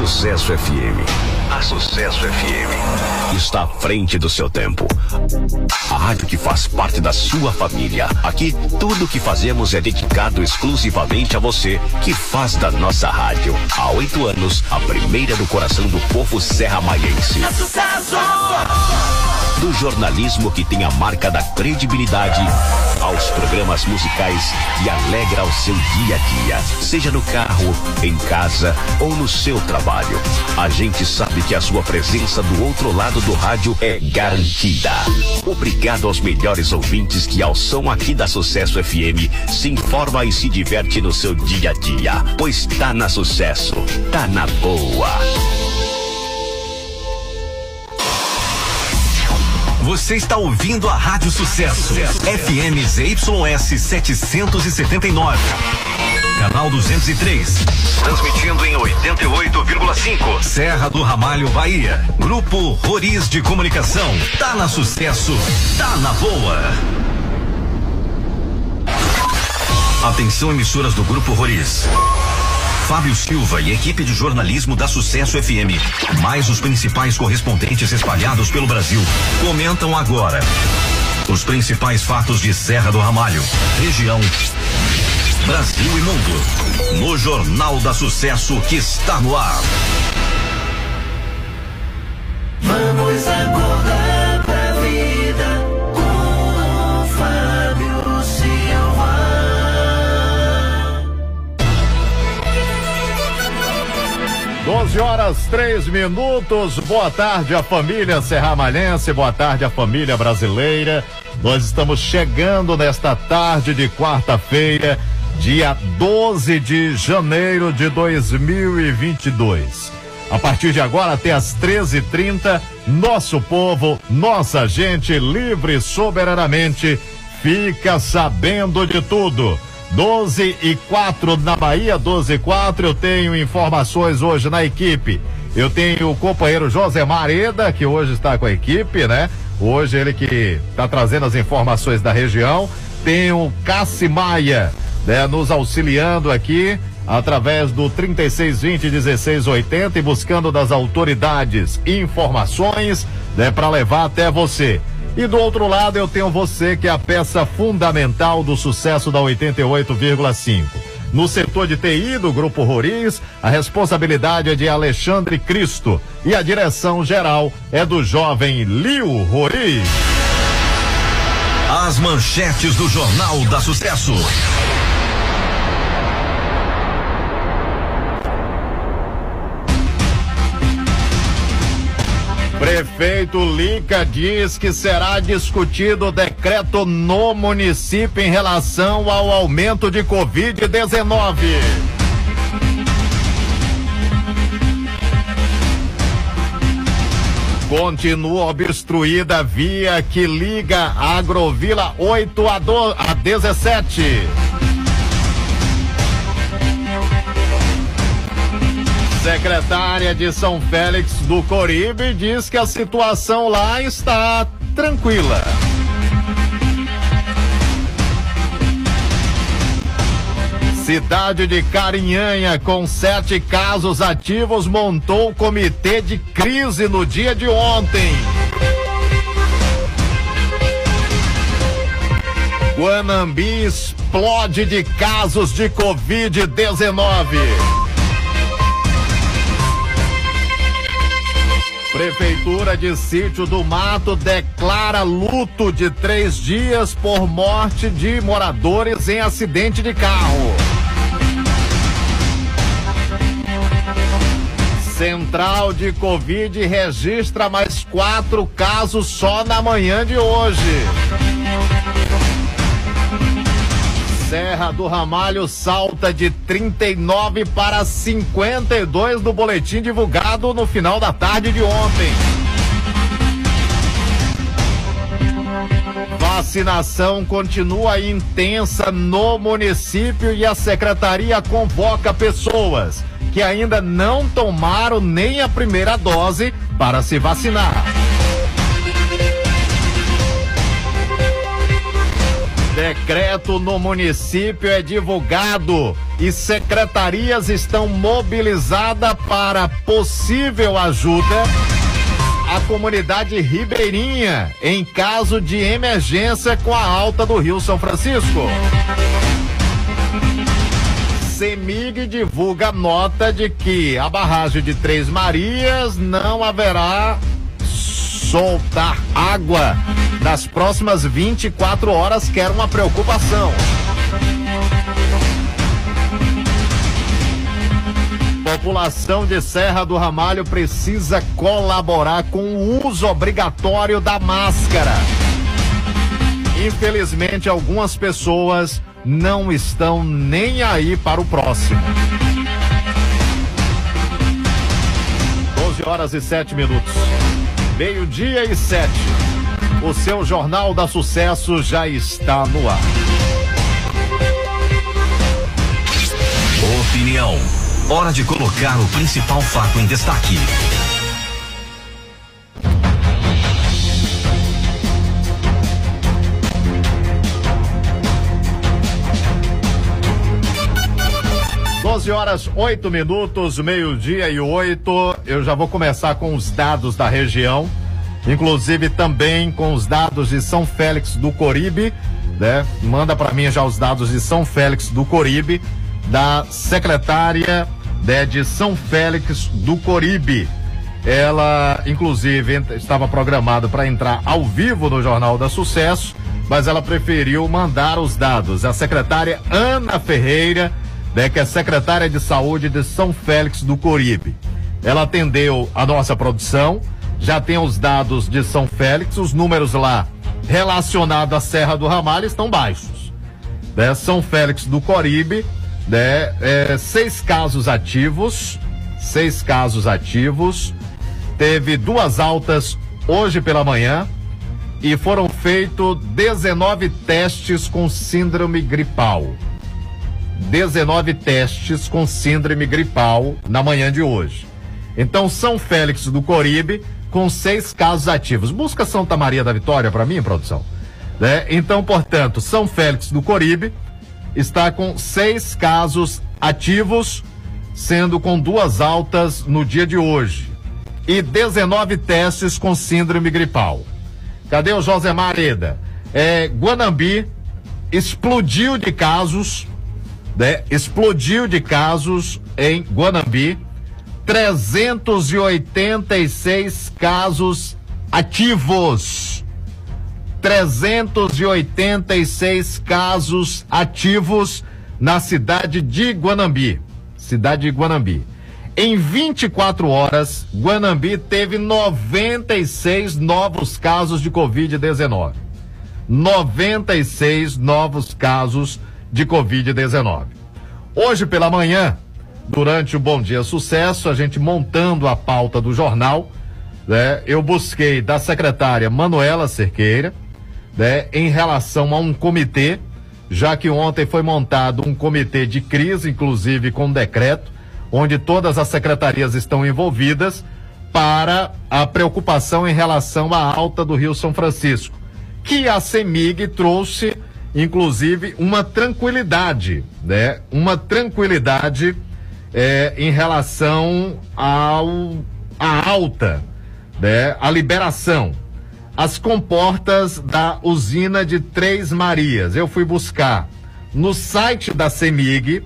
Sucesso FM. A Sucesso FM está à frente do seu tempo. A rádio que faz parte da sua família. Aqui, tudo que fazemos é dedicado exclusivamente a você, que faz da nossa rádio, há oito anos, a primeira do coração do povo serra-maiense. É sucesso! Do jornalismo que tem a marca da credibilidade aos programas musicais que alegra o seu dia a dia, seja no carro, em casa ou no seu trabalho. A gente sabe que a sua presença do outro lado do rádio é garantida. Obrigado aos melhores ouvintes que ao som aqui da Sucesso FM se informa e se diverte no seu dia a dia, pois tá na sucesso, tá na boa. Você está ouvindo a Rádio Sucesso, FM ZYS 779. Canal 203. Transmitindo em 88,5. Serra do Ramalho, Bahia. Grupo Roriz de Comunicação. Tá na sucesso, tá na boa. Atenção, emissoras do Grupo Roriz. Fábio Silva e equipe de jornalismo da Sucesso FM, mais os principais correspondentes espalhados pelo Brasil, comentam agora os principais fatos de Serra do Ramalho, região, Brasil e mundo, no Jornal da Sucesso que está no ar. Vamos acordar 12 horas, 3 minutos. Boa tarde à família serramalhense, boa tarde à família brasileira. Nós estamos chegando nesta tarde de quarta-feira, dia 12 de janeiro de 2022. A partir de agora, até às 13h30, nosso povo, nossa gente, livre soberanamente, fica sabendo de tudo. 12 e 4 na Bahia, 12 e 4. Eu tenho informações hoje na equipe. Eu tenho o companheiro José Mareda, que hoje está com a equipe, né? Hoje ele que está trazendo as informações da região. Tem o Cassi Maia, né, nos auxiliando aqui através do 3620 1680 e buscando das autoridades informações, né, para levar até você. E do outro lado eu tenho você que é a peça fundamental do sucesso da 88,5. No setor de TI do Grupo Roriz, a responsabilidade é de Alexandre Cristo e a direção geral é do jovem Liu Roriz. As manchetes do Jornal da Sucesso. Prefeito Lica diz que será discutido decreto no município em relação ao aumento de Covid-19. Continua obstruída a via que liga a Agrovila 8 a, a 17. Secretária de São Félix do Coribe diz que a situação lá está tranquila. Cidade de Carinhanha, com sete casos ativos, montou comitê de crise no dia de ontem. Guanambi explode de casos de Covid-19. Prefeitura de Sítio do Mato declara luto de três dias por morte de moradores em acidente de carro. Central de Covid registra mais quatro casos só na manhã de hoje. Serra do Ramalho salta de 39 para 52 no boletim divulgado no final da tarde de ontem. Vacinação continua intensa no município e a secretaria convoca pessoas que ainda não tomaram nem a primeira dose para se vacinar. Decreto no município é divulgado e secretarias estão mobilizadas para possível ajuda à comunidade ribeirinha em caso de emergência com a alta do Rio São Francisco. CEMIG divulga nota de que a barragem de Três Marias não haverá soltar água nas próximas 24 horas, que era uma preocupação. População de Serra do Ramalho precisa colaborar com o uso obrigatório da máscara. Infelizmente, algumas pessoas não estão nem aí para o próximo. 12 horas e 7 minutos. Meio-dia e sete. O seu Jornal da Sucesso já está no ar. Opinião. Hora de colocar o principal fato em destaque. Doze horas, oito minutos, meio-dia e oito. Eu já vou começar com os dados da região, inclusive também com os dados de São Félix do Coribe, né? Manda para mim já os dados de São Félix do Coribe, da secretária né, de São Félix do Coribe. Ela, inclusive, estava programada para entrar ao vivo no Jornal da Sucesso, mas ela preferiu mandar os dados. A secretária Ana Ferreira, né, que é secretária de Saúde de São Félix do Coribe. Ela atendeu a nossa produção, já tem os dados de São Félix, os números lá relacionados à Serra do Ramalho estão baixos né? São Félix do Coribe, né? É, seis casos ativos, seis casos ativos, teve duas altas hoje pela manhã e foram feitos 19 testes com síndrome gripal. 19 testes com síndrome gripal na manhã de hoje. Então, São Félix do Coribe, com seis casos ativos. Busca Santa Maria da Vitória para mim, produção. Né? Então, portanto, São Félix do Coribe está com seis casos ativos, sendo com duas altas no dia de hoje. E 19 testes com síndrome gripal. Cadê o Josemar Eda? É, Guanambi explodiu de casos, né? Explodiu de casos em Guanambi. 386 casos ativos. 386 casos ativos na cidade de Guanambi. Cidade de Guanambi. Em 24 horas, Guanambi teve 96 novos casos de Covid-19. 96 novos casos de Covid-19. Hoje pela manhã, durante o Bom Dia Sucesso, a gente montando a pauta do jornal, né, eu busquei da secretária Manuela Cerqueira, né, em relação a um comitê, já que ontem foi montado um comitê de crise, inclusive com decreto, onde todas as secretarias estão envolvidas para a preocupação em relação à alta do Rio São Francisco, que a CEMIG trouxe, inclusive, uma tranquilidade, né? Uma tranquilidade eh, em relação ao à alta, né? A liberação as comportas da usina de Três Marias. Eu fui buscar no site da CEMIG,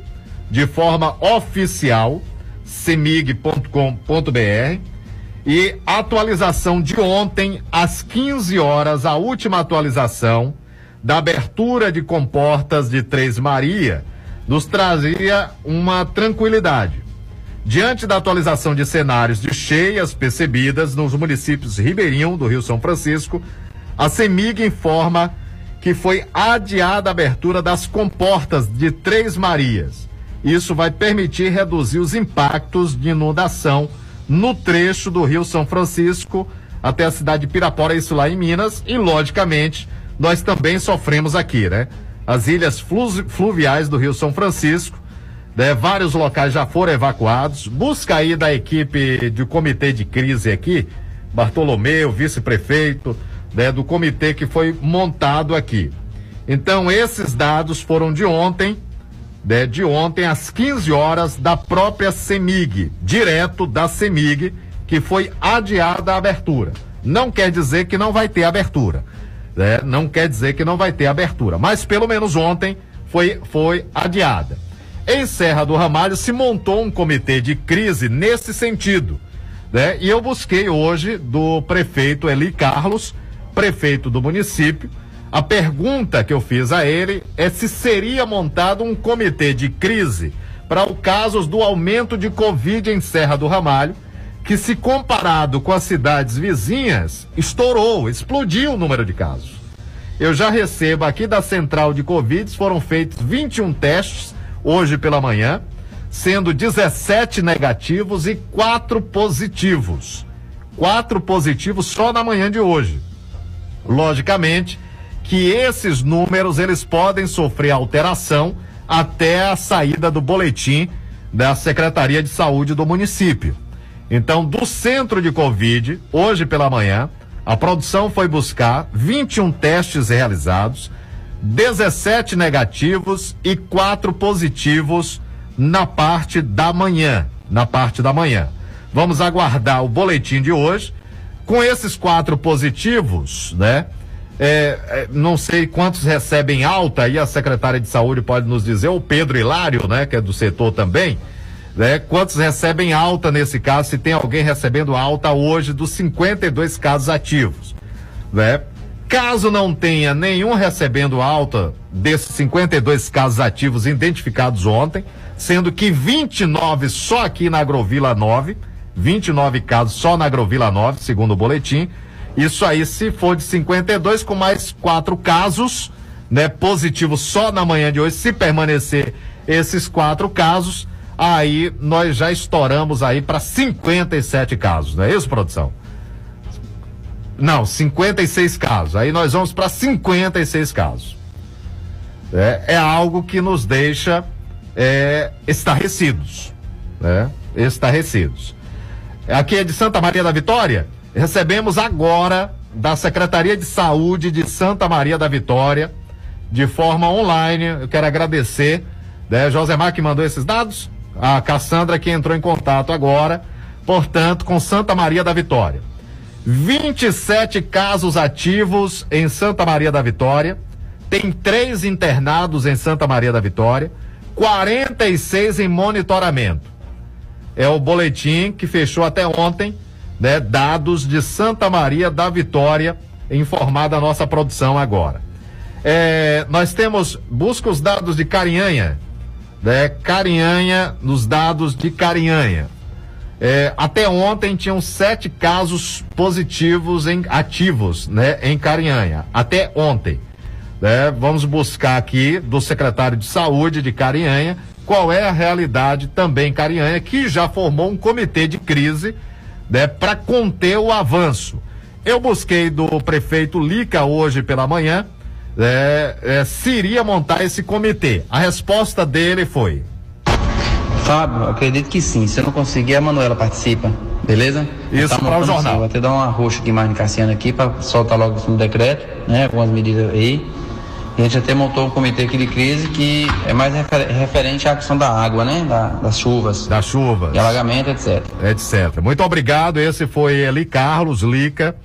de forma oficial, semig.com.br, e a atualização de ontem, às 15 horas, a última atualização da abertura de comportas de Três Maria, nos trazia uma tranquilidade. Diante da atualização de cenários de cheias percebidas nos municípios Ribeirinho do Rio São Francisco, a CEMIG informa que foi adiada a abertura das comportas de Três Marias. Isso vai permitir reduzir os impactos de inundação no trecho do Rio São Francisco até a cidade de Pirapora, isso lá em Minas, e logicamente nós também sofremos aqui, né? As ilhas flu- fluviais do Rio São Francisco, né? Vários locais já foram evacuados. Busca aí da equipe do comitê de crise aqui, Bartolomeu, vice-prefeito, né? Do comitê que foi montado aqui. Então, esses dados foram de ontem, né, de ontem às 15 horas da própria CEMIG, direto da CEMIG, que foi adiada a abertura. Não quer dizer que não vai ter abertura. Né? Não quer dizer que não vai ter abertura. Mas pelo menos ontem foi, foi adiada. Em Serra do Ramalho se montou um comitê de crise nesse sentido. Né? E eu busquei hoje do prefeito Eli Carlos, prefeito do município. A pergunta que eu fiz a ele é se seria montado um comitê de crise para os casos do aumento de Covid em Serra do Ramalho, que se comparado com as cidades vizinhas, estourou, explodiu o número de casos. Eu já recebo aqui da central de Covid, foram feitos 21 testes hoje pela manhã, sendo 17 negativos e quatro positivos. Quatro positivos só na manhã de hoje. Logicamente que esses números eles podem sofrer alteração até a saída do boletim da Secretaria de Saúde do município. Então, do centro de Covid, hoje pela manhã, a produção foi buscar 21 testes realizados, 17 negativos e quatro positivos na parte da manhã. Na parte da manhã. Vamos aguardar o boletim de hoje. Com esses quatro positivos, né? É, é, não sei quantos recebem alta, aí a secretária de saúde pode nos dizer, o Pedro Hilário, né, que é do setor também, né? Quantos recebem alta nesse caso, se tem alguém recebendo alta hoje dos 52 casos ativos, né? Caso não tenha nenhum recebendo alta desses 52 casos ativos identificados ontem, sendo que 29 só aqui na Agrovila 9, 29 casos só na Agrovila 9, segundo o boletim. Isso aí, se for de 52, com mais quatro casos, né, positivos só na manhã de hoje, se permanecer esses quatro casos, aí nós já estouramos aí para 57 casos, não é isso, produção? Não, 56 casos. Aí nós vamos para 56 casos. É, é algo que nos deixa é, estarrecidos. Né? Estarrecidos. Aqui é de Santa Maria da Vitória. Recebemos agora da Secretaria de Saúde de Santa Maria da Vitória, de forma online. Eu quero agradecer, né? Josemar que mandou esses dados, a Cassandra que entrou em contato agora, portanto, com Santa Maria da Vitória. 27 casos ativos em Santa Maria da Vitória. Tem três internados em Santa Maria da Vitória. 46 em monitoramento. É o boletim que fechou até ontem, né? Dados de Santa Maria da Vitória, informada a nossa produção agora. É, nós temos, busca os dados de Carinhanha, né? Carinhanha, nos dados de Carinhanha. É, até ontem tinham sete casos positivos em ativos, né, em Carinhanha. Até ontem. Né? Vamos buscar aqui do secretário de saúde de Carinhanha qual é a realidade também em Carinhanha, que já formou um comitê de crise né, para conter o avanço. Eu busquei do prefeito Lica hoje pela manhã é, é, se iria montar esse comitê. A resposta dele foi: Fábio, acredito que sim. Se eu não conseguir, a Manuela participa. Beleza? Isso tá para o jornal. Vou até dar uma roxa aqui mais no Cassiano aqui para soltar logo no decreto, né? Algumas medidas aí. E a gente até montou um comitê aqui de crise que é mais refer referente à questão da água, né? Da, das chuvas. Das chuvas. E alagamento, etc. Etc. Muito obrigado. Esse foi Eli Carlos Lica,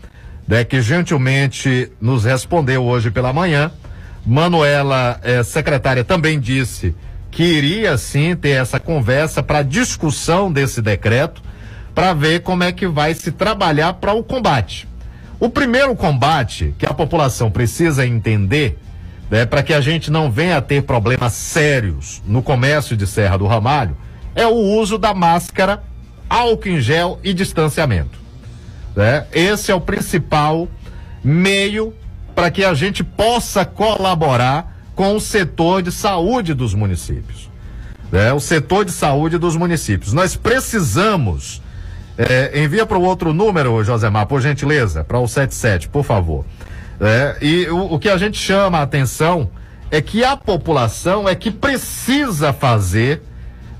né, que gentilmente nos respondeu hoje pela manhã. Manuela, eh, secretária, também disse que iria sim ter essa conversa para discussão desse decreto, para ver como é que vai se trabalhar para o combate. O primeiro combate que a população precisa entender, né, para que a gente não venha a ter problemas sérios no comércio de Serra do Ramalho, é o uso da máscara, álcool em gel e distanciamento. Né? Esse é o principal meio para que a gente possa colaborar com o setor de saúde dos municípios. Né? O setor de saúde dos municípios. Nós precisamos. É, envia para o outro número, Josemar, por gentileza, para o 77, por favor. É, e o, o que a gente chama a atenção é que a população é que precisa fazer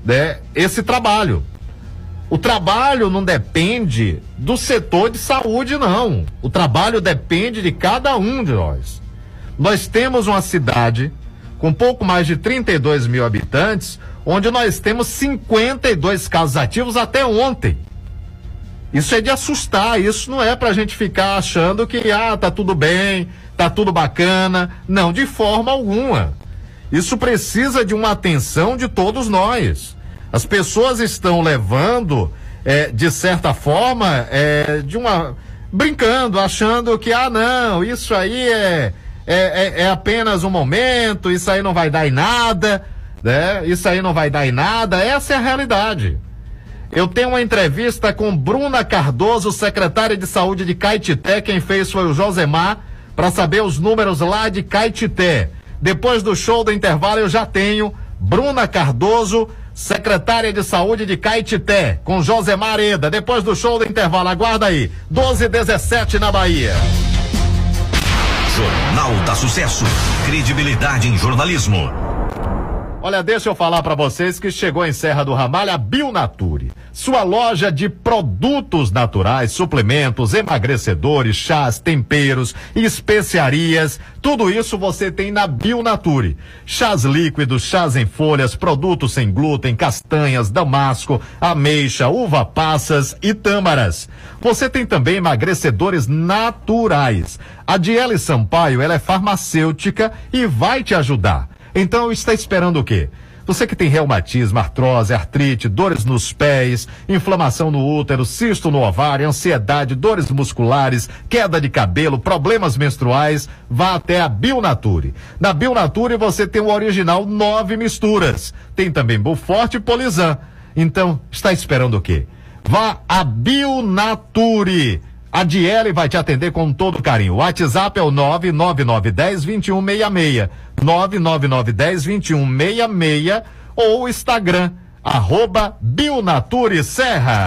né, esse trabalho. O trabalho não depende do setor de saúde, não. O trabalho depende de cada um de nós. Nós temos uma cidade com pouco mais de 32 mil habitantes, onde nós temos 52 casos ativos até ontem. Isso é de assustar, isso não é pra gente ficar achando que, ah, tá tudo bem, tá tudo bacana. Não, de forma alguma. Isso precisa de uma atenção de todos nós. As pessoas estão levando, é, de certa forma, é, de uma. brincando, achando que, ah, não, isso aí é, é, é, é apenas um momento, isso aí não vai dar em nada, né? Isso aí não vai dar em nada. Essa é a realidade. Eu tenho uma entrevista com Bruna Cardoso, secretária de saúde de Caetité. Quem fez foi o Josemar, para saber os números lá de Caetité. Depois do show do intervalo, eu já tenho Bruna Cardoso, secretária de saúde de Caetité, com Josemar Eda. Depois do show do intervalo, aguarda aí. 12 e 17 na Bahia. Jornal da Sucesso. Credibilidade em jornalismo. Olha, deixa eu falar para vocês que chegou em Serra do Ramalho a Bionature, sua loja de produtos naturais, suplementos, emagrecedores, chás, temperos, especiarias, tudo isso você tem na Bionature. Chás líquidos, chás em folhas, produtos sem glúten, castanhas, damasco, ameixa, uva passas e tâmaras. Você tem também emagrecedores naturais. A Diele Sampaio, ela é farmacêutica e vai te ajudar. Então está esperando o quê? Você que tem reumatismo, artrose, artrite, dores nos pés, inflamação no útero, cisto no ovário, ansiedade, dores musculares, queda de cabelo, problemas menstruais, vá até a Bionature. Na Bionature você tem o original nove misturas. Tem também Buforte e Polizan. Então, está esperando o quê? Vá a Bionature. A Diele vai te atender com todo carinho. O WhatsApp é o 99910 2166. 99910 2166 ou o Instagram, arroba Bionature Serra.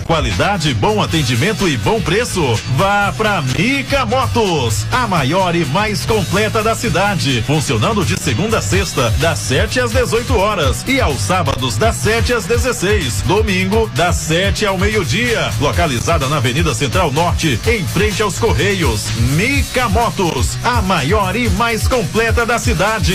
qualidade, bom atendimento e bom preço? Vá pra Mica Motos, a maior e mais completa da cidade. Funcionando de segunda a sexta, das 7 às 18 horas e aos sábados, das 7 às 16. Domingo, das 7 ao meio-dia. Localizada na Avenida Central Norte, em frente aos Correios. Mica Motos, a maior e mais completa da cidade.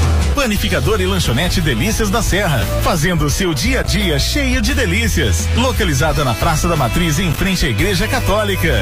Panificador e lanchonete Delícias da Serra, fazendo o seu dia a dia cheio de delícias. Localizada na Praça da Matriz, em frente à Igreja Católica.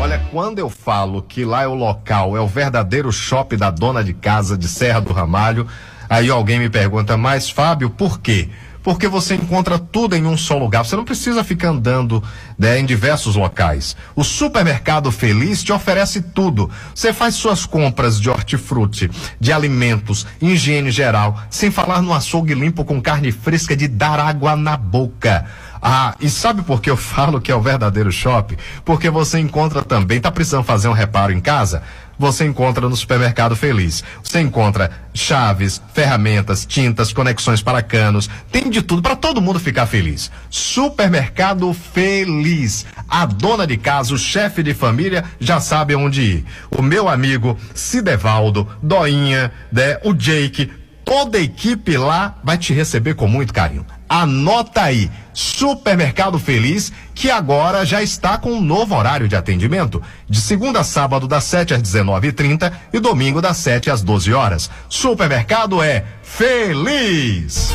Olha, quando eu falo que lá é o local, é o verdadeiro shopping da dona de casa de Serra do Ramalho, aí alguém me pergunta, mas Fábio, por quê? Porque você encontra tudo em um só lugar. Você não precisa ficar andando né, em diversos locais. O supermercado Feliz te oferece tudo. Você faz suas compras de hortifruti, de alimentos, higiene geral, sem falar no açougue limpo com carne fresca de dar água na boca. Ah, e sabe por que eu falo que é o verdadeiro shopping? Porque você encontra também, tá precisando fazer um reparo em casa? Você encontra no Supermercado Feliz. Você encontra chaves, ferramentas, tintas, conexões para canos, tem de tudo para todo mundo ficar feliz. Supermercado Feliz. A dona de casa, o chefe de família já sabe onde ir. O meu amigo Cidevaldo, Doinha, né, o Jake, toda a equipe lá vai te receber com muito carinho. Anota aí, Supermercado Feliz que agora já está com um novo horário de atendimento, de segunda a sábado das 7 às 19h30 e domingo das 7 às 12 horas. Supermercado é feliz.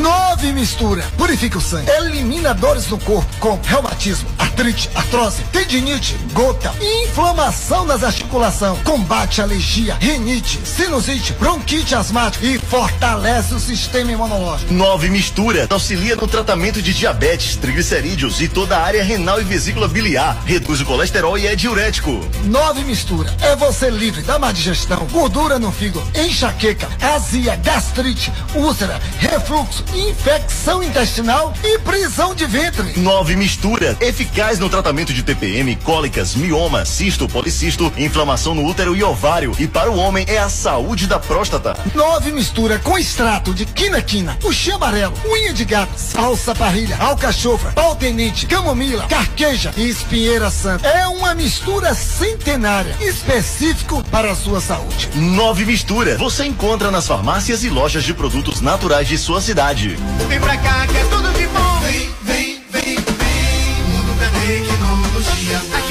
Nove mistura. Purifica o sangue. Elimina dores no corpo com reumatismo, artrite, artrose, tendinite, gota, inflamação nas articulações. Combate alergia, rinite, sinusite, bronquite asmática e fortalece o sistema imunológico. Nove mistura. Auxilia no tratamento de diabetes, triglicerídeos e toda a área renal e vesícula biliar. Reduz o colesterol e é diurético. Nove mistura. É você livre da má digestão, gordura no fígado, enxaqueca, azia, gastrite, úlcera, refluxo, infecção intestinal e prisão de ventre. Nove mistura. Eficaz no tratamento de TPM, cólicas, mioma, cisto, policisto, inflamação no útero e ovário. E para o homem é a saúde da próstata. Nove mistura com extrato de quina-quina, puxê amarelo, unha de gato, salsa parrilha, alcachofra, pau tenente, camomila, carqueja e espinheira santa. É uma mistura centenária, específico para a sua saúde. Nove mistura. Você encontra nas farmácias e lojas de produtos naturais de sua cidade. Vem pra cá que é tudo de bom. Vem, vem, vem, vem. Mundo tecnologia.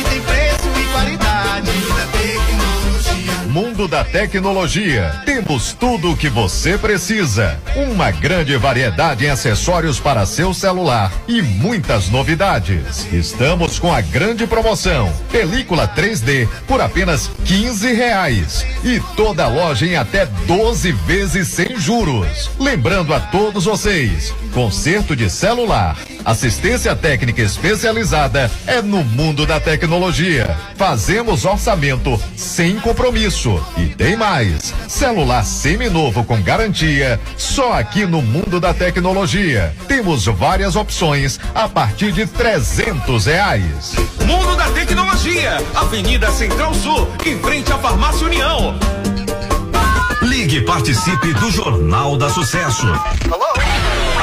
Mundo da Tecnologia. Temos tudo o que você precisa. Uma grande variedade em acessórios para seu celular e muitas novidades. Estamos com a grande promoção: película 3D por apenas 15 reais e toda loja em até 12 vezes sem juros. Lembrando a todos vocês, conserto de celular, assistência técnica especializada é no mundo da tecnologia. Fazemos orçamento sem compromisso e tem mais. Celular seminovo com garantia, só aqui no mundo da tecnologia. Temos várias opções a partir de 300 reais. Mundo da Tecnologia, Avenida Central Sul, em frente à Farmácia União. Ligue e participe do Jornal da Sucesso.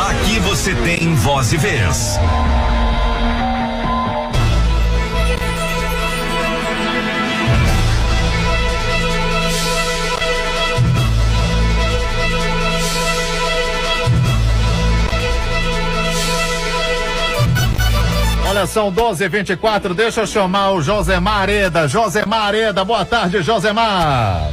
Aqui você tem voz e vez. São 12 e 24 deixa eu chamar o Josemar Areda. Josemar Areda, boa tarde, Josemar.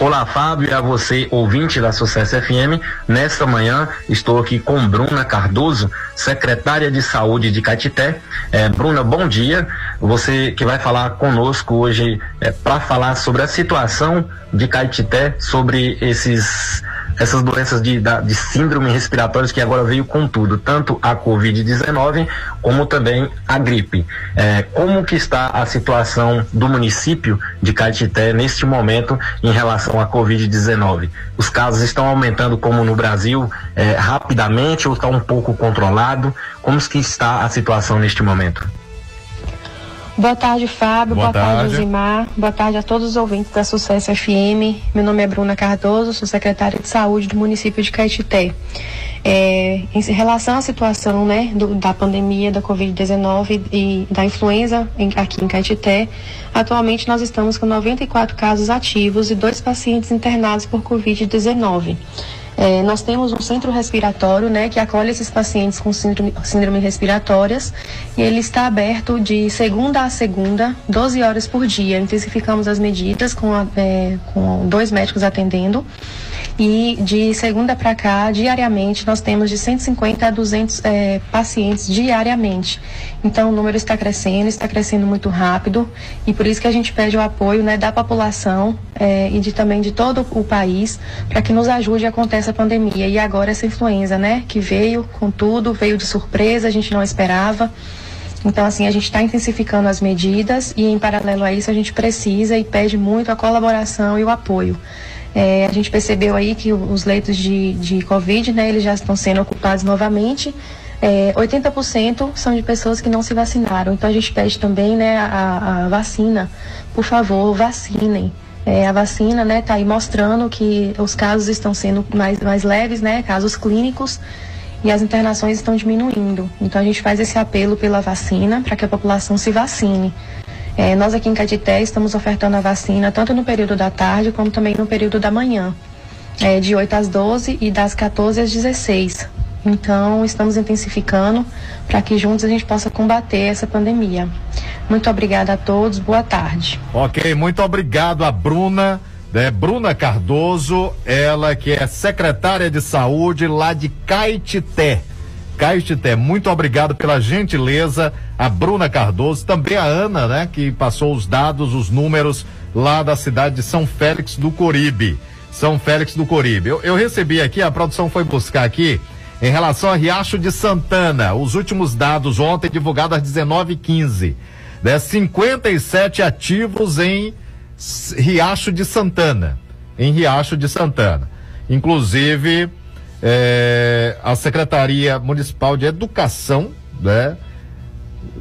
Olá, Fábio, e a você, ouvinte da Sucesso FM. Nesta manhã, estou aqui com Bruna Cardoso, secretária de Saúde de Catité. É, Bruna, bom dia. Você que vai falar conosco hoje é, para falar sobre a situação de Caetité, sobre esses essas doenças de, de síndrome respiratórias que agora veio com tudo, tanto a Covid-19 como também a gripe. É, como que está a situação do município de Caetité neste momento em relação à Covid-19? Os casos estão aumentando como no Brasil é, rapidamente ou está um pouco controlado? Como que está a situação neste momento? Boa tarde, Fábio. Boa Boa, tarde, tarde. Osimar. Boa tarde a todos os ouvintes da Sucesso FM. Meu nome é Bruna Cardoso, sou secretária de Saúde do município de Caetité. É, em relação à situação né, do- da pandemia da Covid-19 e da influenza em- aqui em Caetité, atualmente nós estamos com 94 casos ativos e dois pacientes internados por Covid-19. É, nós temos um centro respiratório, né, que acolhe esses pacientes com síndrome, síndrome respiratórias e ele está aberto de segunda a segunda, 12 horas por dia. Intensificamos as medidas com, a- é, com dois médicos atendendo e de segunda para cá, diariamente, nós temos de 150 a 200 é, pacientes diariamente. Então, o número está crescendo, está crescendo muito rápido e por isso que a gente pede o apoio né, da população é, e de, também de todo o país para que nos ajude a conter essa pandemia. E agora essa influenza, né, que veio com tudo, veio de surpresa, a gente não esperava. Então, assim, a gente está intensificando as medidas e, em paralelo a isso, a gente precisa e pede muito a colaboração e o apoio. É, a gente percebeu aí que os leitos de, de Covid, né, eles já estão sendo ocupados novamente. É, 80% são de pessoas que não se vacinaram. Então, a gente pede também, né, a, a vacina. Por favor, vacinem. É, a vacina, né, tá aí mostrando que os casos estão sendo mais, mais leves, né, casos clínicos e as internações estão diminuindo. Então a gente faz esse apelo pela vacina para que a população se vacine. É, nós aqui em Catité estamos ofertando a vacina tanto no período da tarde como também no período da manhã, é, de 8 às 12 e das 14 às 16. Então, estamos intensificando para que juntos a gente possa combater essa pandemia. Muito obrigada a todos, boa tarde. Ok, muito obrigado a Bruna, né? Bruna Cardoso, ela que é secretária de saúde lá de Caetité. Caetité, muito obrigado pela gentileza, a Bruna Cardoso, também a Ana, né, que passou os dados, os números lá da cidade de São Félix do Coribe. São Félix do Coribe. Eu, eu recebi aqui, a produção foi buscar aqui, em relação a Riacho de Santana, os últimos dados ontem divulgados às 19h15. Né, 57 ativos em Riacho de Santana. Em Riacho de Santana. Inclusive, eh, a Secretaria Municipal de Educação, né?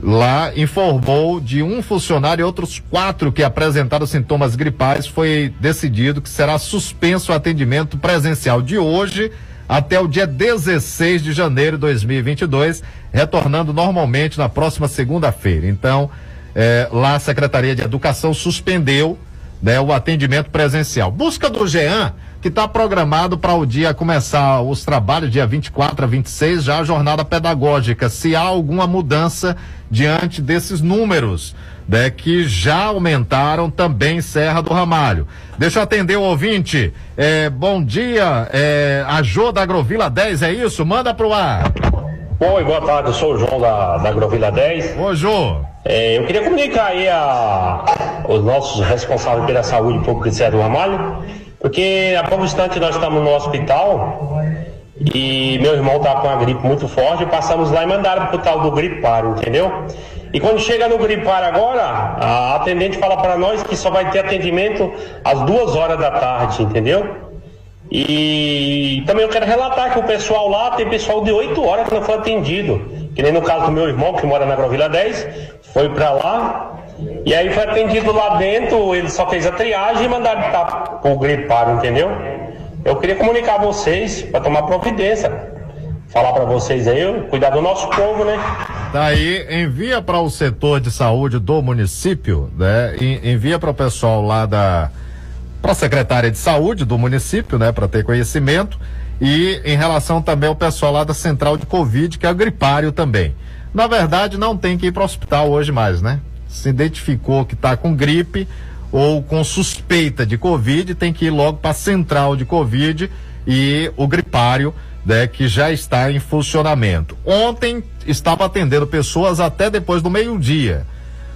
Lá informou de um funcionário e outros quatro que apresentaram sintomas gripais. Foi decidido que será suspenso o atendimento presencial de hoje até o dia 16 de janeiro de 2022, retornando normalmente na próxima segunda-feira. Então, eh, lá a Secretaria de Educação suspendeu né, o atendimento presencial. Busca do Jean, que está programado para o dia começar os trabalhos, dia 24 a 26, já a jornada pedagógica. Se há alguma mudança diante desses números, né, que já aumentaram também em Serra do Ramalho. Deixa eu atender o ouvinte. É, bom dia, é, a Jô da Agrovila 10, é isso? Manda pro ar. Oi, boa tarde, eu sou o João da, da Agrovila 10. Ô, Jô. É, eu queria comunicar aí a, os nossos responsáveis pela saúde pública de Serra do Ramalho, porque a pouco instante nós estamos no hospital e meu irmão tá com uma gripe muito forte, passamos lá e mandaram pro tal do gripário, entendeu? E quando chega no gripário agora, a atendente fala para nós que só vai ter atendimento às duas horas da tarde, entendeu? E também eu quero relatar que o pessoal lá tem pessoal de 8 horas que não foi atendido. Que nem no caso do meu irmão, que mora na Agrovila 10, foi pra lá. E aí foi atendido lá dentro, ele só fez a triagem e mandaram tá pro gripário, entendeu? Eu queria comunicar a vocês para tomar providência. Falar para vocês aí, cuidar do nosso povo, né? Daí envia para o setor de saúde do município, né? Envia para o pessoal lá da para a secretária de saúde do município, né, para ter conhecimento e em relação também ao pessoal lá da central de covid, que é gripário também. Na verdade, não tem que ir para o hospital hoje mais, né? Se identificou que está com gripe ou com suspeita de covid, tem que ir logo para a central de covid e o gripário né, que já está em funcionamento. Ontem estava atendendo pessoas até depois do meio-dia,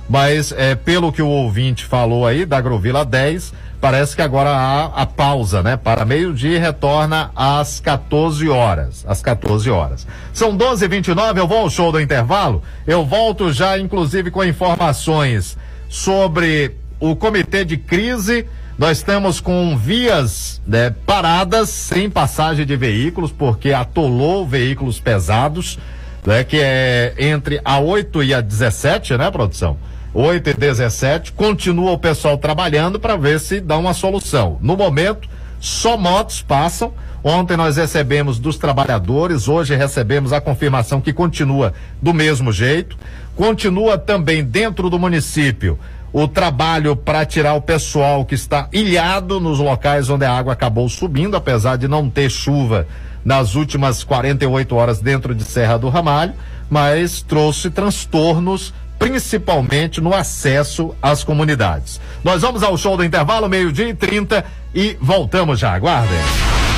mas é, pelo que o ouvinte falou aí da Agrovila 10, parece que agora há a pausa, né? Para meio-dia e retorna às 14 horas. Às 14 horas. São 12 h 29 eu vou ao show do intervalo. Eu volto já, inclusive, com informações sobre o comitê de crise. Nós estamos com vias né, paradas sem passagem de veículos, porque atolou veículos pesados, né, que é entre a 8 e a 17, né, produção? 8 e 17. Continua o pessoal trabalhando para ver se dá uma solução. No momento, só motos passam. Ontem nós recebemos dos trabalhadores, hoje recebemos a confirmação que continua do mesmo jeito. Continua também dentro do município o trabalho para tirar o pessoal que está ilhado nos locais onde a água acabou subindo, apesar de não ter chuva nas últimas 48 horas dentro de Serra do Ramalho, mas trouxe transtornos principalmente no acesso às comunidades. Nós vamos ao show do intervalo, meio-dia e 30 e voltamos já. Aguardem.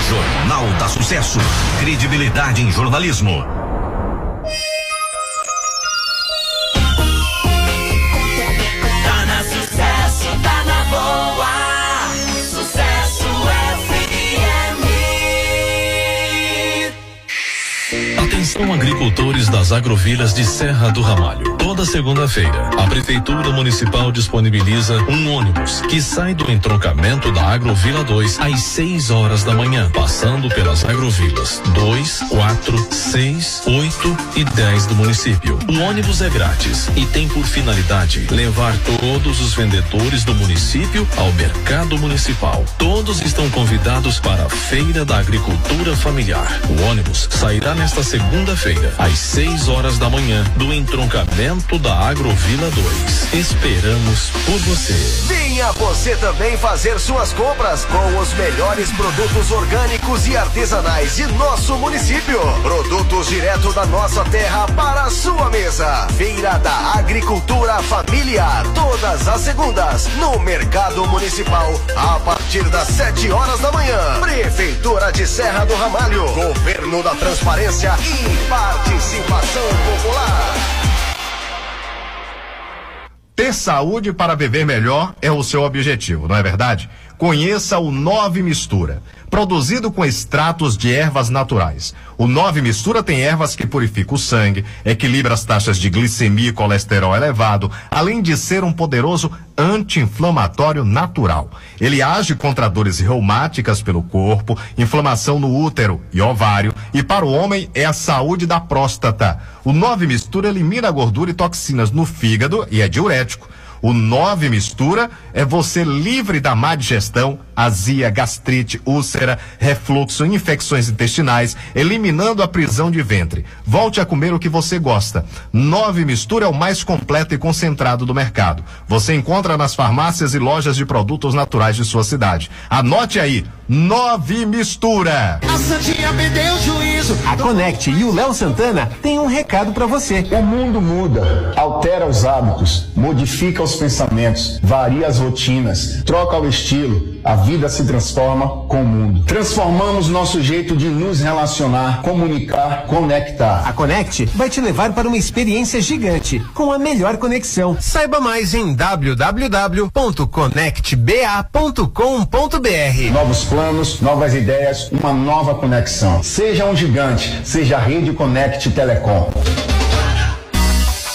Jornal da Sucesso. Credibilidade em jornalismo. Atenção agricultores das agrovilas de Serra do Ramalho. Toda segunda-feira, a Prefeitura Municipal disponibiliza um ônibus que sai do entroncamento da Agrovila 2 às 6 horas da manhã, passando pelas agrovilas 2, 4, 6, 8 e 10 do município. O ônibus é grátis e tem por finalidade levar todos os vendedores do município ao mercado municipal. Todos estão convidados para a Feira da Agricultura Familiar. O ônibus sairá nesta segunda segunda-feira, às 6 horas da manhã, do entroncamento da Agrovila 2. Esperamos por você. Venha você também fazer suas compras com os melhores produtos orgânicos e artesanais de nosso município. Produtos direto da nossa terra para a sua mesa. Feira da Agricultura Familiar, todas as segundas, no Mercado Municipal, a partir das 7 horas da manhã. Prefeitura de Serra do Ramalho, Governo da Transparência e Participação Popular. Ter saúde para viver melhor é o seu objetivo, não é verdade? Conheça o Nove Mistura, produzido com extratos de ervas naturais. O Nove Mistura tem ervas que purificam o sangue, equilibra as taxas de glicemia e colesterol elevado, além de ser um poderoso anti-inflamatório natural. Ele age contra dores reumáticas pelo corpo, inflamação no útero e ovário, e para o homem é a saúde da próstata. O Nove Mistura elimina a gordura e toxinas no fígado e é diurético. O 9 mistura é você livre da má digestão, azia, gastrite, úlcera, refluxo, infecções intestinais, eliminando a prisão de ventre. Volte a comer o que você gosta. 9 mistura é o mais completo e concentrado do mercado. Você encontra nas farmácias e lojas de produtos naturais de sua cidade. Anote aí, 9 mistura. A Santinha perdeu o juízo. A Conect e o Léo Santana têm um recado para você. O mundo muda, altera os hábitos, modifica os pensamentos, varia as rotinas, troca o estilo. A vida se transforma com o mundo. Transformamos nosso jeito de nos relacionar, comunicar, conectar. A Conect vai te levar para uma experiência gigante, com a melhor conexão. Saiba mais em www.connectba.com.br. Novos planos, novas ideias, uma nova conexão. Seja um gigante, seja a Rede Conect Telecom.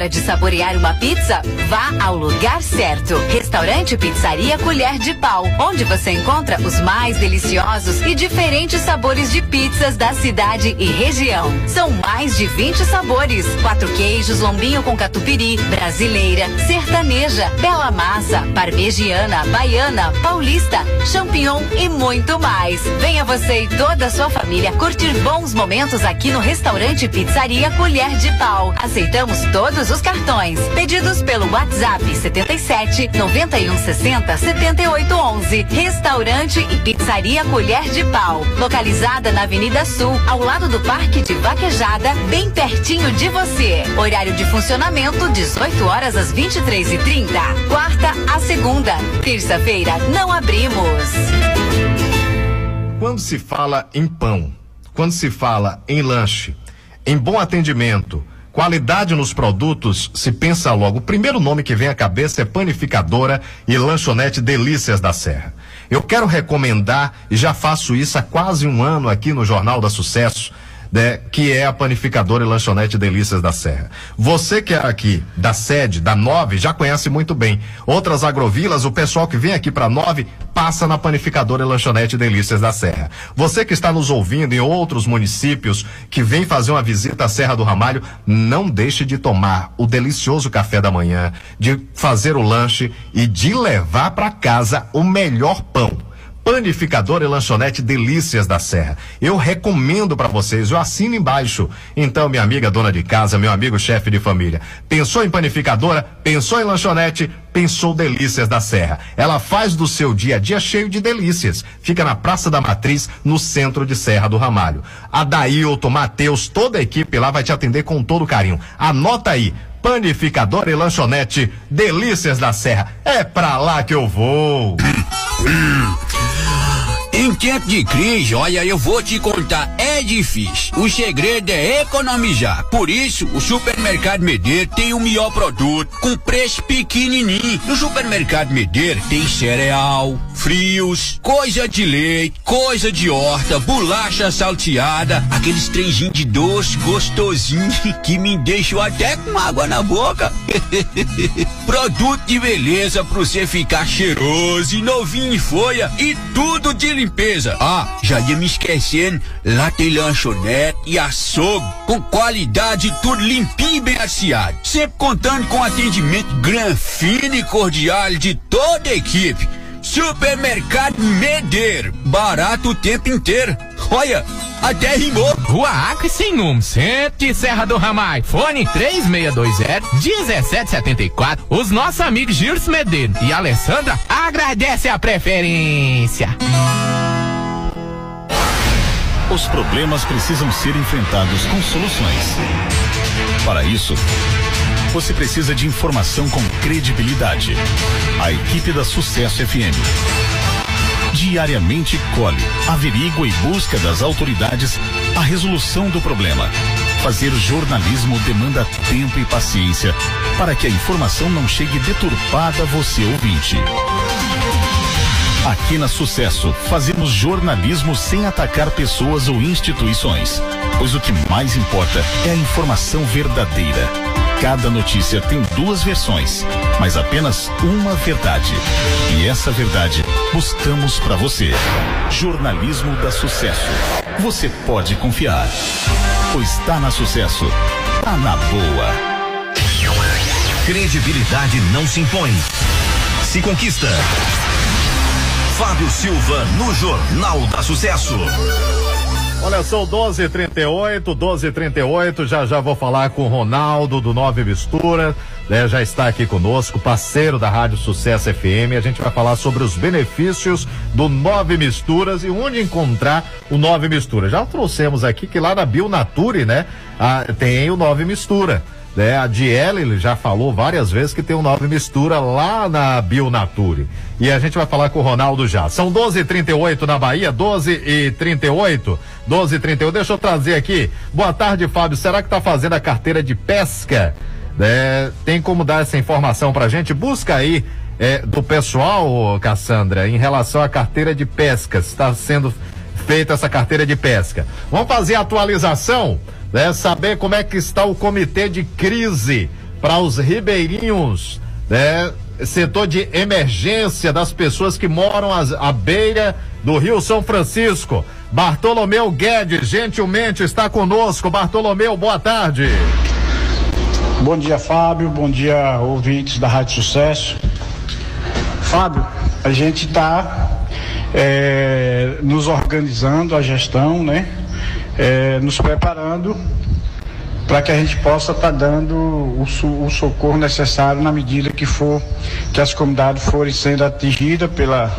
Hora de saborear uma pizza, vá ao lugar certo. Restaurante Pizzaria Colher de Pau, onde você encontra os mais deliciosos e diferentes sabores de pizzas da cidade e região. São mais de 20 sabores: quatro queijos, lombinho com catupiry, brasileira, sertaneja, bela massa, parmegiana, baiana, paulista, champignon e muito mais. Venha você e toda a sua família curtir bons momentos aqui no restaurante Pizzaria Colher de Pau. Aceitamos todos os cartões. Pedidos pelo WhatsApp 77 91 60 78 11. Restaurante e Pizzaria Colher de Pau. Localizada na Avenida Sul, ao lado do Parque de Vaquejada, bem pertinho de você. Horário de funcionamento 18 horas às 23 e 30 Quarta a segunda. Terça-feira não abrimos. Quando se fala em pão, quando se fala em lanche, em bom atendimento, qualidade nos produtos, se pensa logo. O primeiro nome que vem à cabeça é Panificadora e Lanchonete Delícias da Serra. Eu quero recomendar, e já faço isso há quase um ano aqui no Jornal da Sucesso, né, que é a panificadora e lanchonete Delícias da Serra. Você que é aqui da sede, da Nove, já conhece muito bem. Outras agrovilas, o pessoal que vem aqui para Nove, passa na panificadora e lanchonete Delícias da Serra. Você que está nos ouvindo em outros municípios, que vem fazer uma visita à Serra do Ramalho, não deixe de tomar o delicioso café da manhã, de fazer o lanche e de levar para casa o melhor pão. Panificador e lanchonete Delícias da Serra. Eu recomendo para vocês, eu assino embaixo. Então, minha amiga dona de casa, meu amigo chefe de família, pensou em panificadora, pensou em lanchonete, pensou Delícias da Serra. Ela faz do seu dia a dia cheio de delícias. Fica na Praça da Matriz, no centro de Serra do Ramalho. Adailton, Matheus, toda a equipe lá vai te atender com todo carinho. Anota aí, Panificador e lanchonete Delícias da Serra. É pra lá que eu vou. Em tempo de crise, olha, eu vou te contar, é difícil. O segredo é economizar. Por isso, o Supermercado Medeiro tem o melhor produto, com preço pequenininho. No Supermercado Medeiro tem cereal, frios, coisa de leite, coisa de horta, bolacha salteada, aqueles trenzinhos de doce gostosinho que me deixam até com água na boca. Produto de beleza pra você ficar cheiroso e novinho em folha e tudo de limpeza. Ah, já ia me esquecendo, lá tem lanchonete e açougue com qualidade tudo limpinho e bem aciado. Sempre contando com atendimento gran, fino e cordial de toda a equipe. Supermercado Medeiro, barato o tempo inteiro. Olha, até rimou. Rua Acre sem número, centro de Serra do Ramalho. Fone 3620-1774. Os nossos amigos Gilson Medeiro e Alessandra agradecem a preferência. Os problemas precisam ser enfrentados com soluções. Para isso, você precisa de informação com credibilidade. A equipe da Sucesso FM. Diariamente colhe, averigua e busca das autoridades a resolução do problema. Fazer jornalismo demanda tempo e paciência para que a informação não chegue deturpada a você ouvinte. Aqui na Sucesso, fazemos jornalismo sem atacar pessoas ou instituições, pois o que mais importa é a informação verdadeira. Cada notícia tem duas versões, mas apenas uma verdade. E essa verdade buscamos para você. Jornalismo da Sucesso. Você pode confiar. Pois está na Sucesso. Tá na boa. Credibilidade não se impõe. Se conquista. Fábio Silva no Jornal da Sucesso. Olha, são 12h38, 12h38. Já já vou falar com o Ronaldo do Nove Mistura. Né, já está aqui conosco, parceiro da Rádio Sucesso FM. A gente vai falar sobre os benefícios do Nove Misturas e onde encontrar o Nove Mistura. Já trouxemos aqui que lá na Bionature, né, a, tem o Nove Mistura. Né? A Diele ele já falou várias vezes que tem um nove mistura lá na Bionature. E a gente vai falar com o Ronaldo já. São 12h38 na Bahia, 12h38. 12h38. Deixa eu trazer aqui. Boa tarde, Fábio. Será que tá fazendo a carteira de pesca? É, tem como dar essa informação pra gente? Busca aí é, do pessoal, Cassandra, em relação à carteira de pesca. Está sendo feita essa carteira de pesca. Vamos fazer a atualização? Né? Saber como é que está o comitê de crise para os ribeirinhos, né? Setor de emergência das pessoas que moram às, à beira do Rio São Francisco. Bartolomeu Guedes, gentilmente está conosco. Bartolomeu, boa tarde. Bom dia, Fábio. Bom dia, ouvintes da Rádio Sucesso. Fábio, a gente está é, nos organizando, a gestão, né? É, nos preparando para que a gente possa estar tá dando o, o, socorro necessário na medida que for que as comunidades forem sendo atingidas pela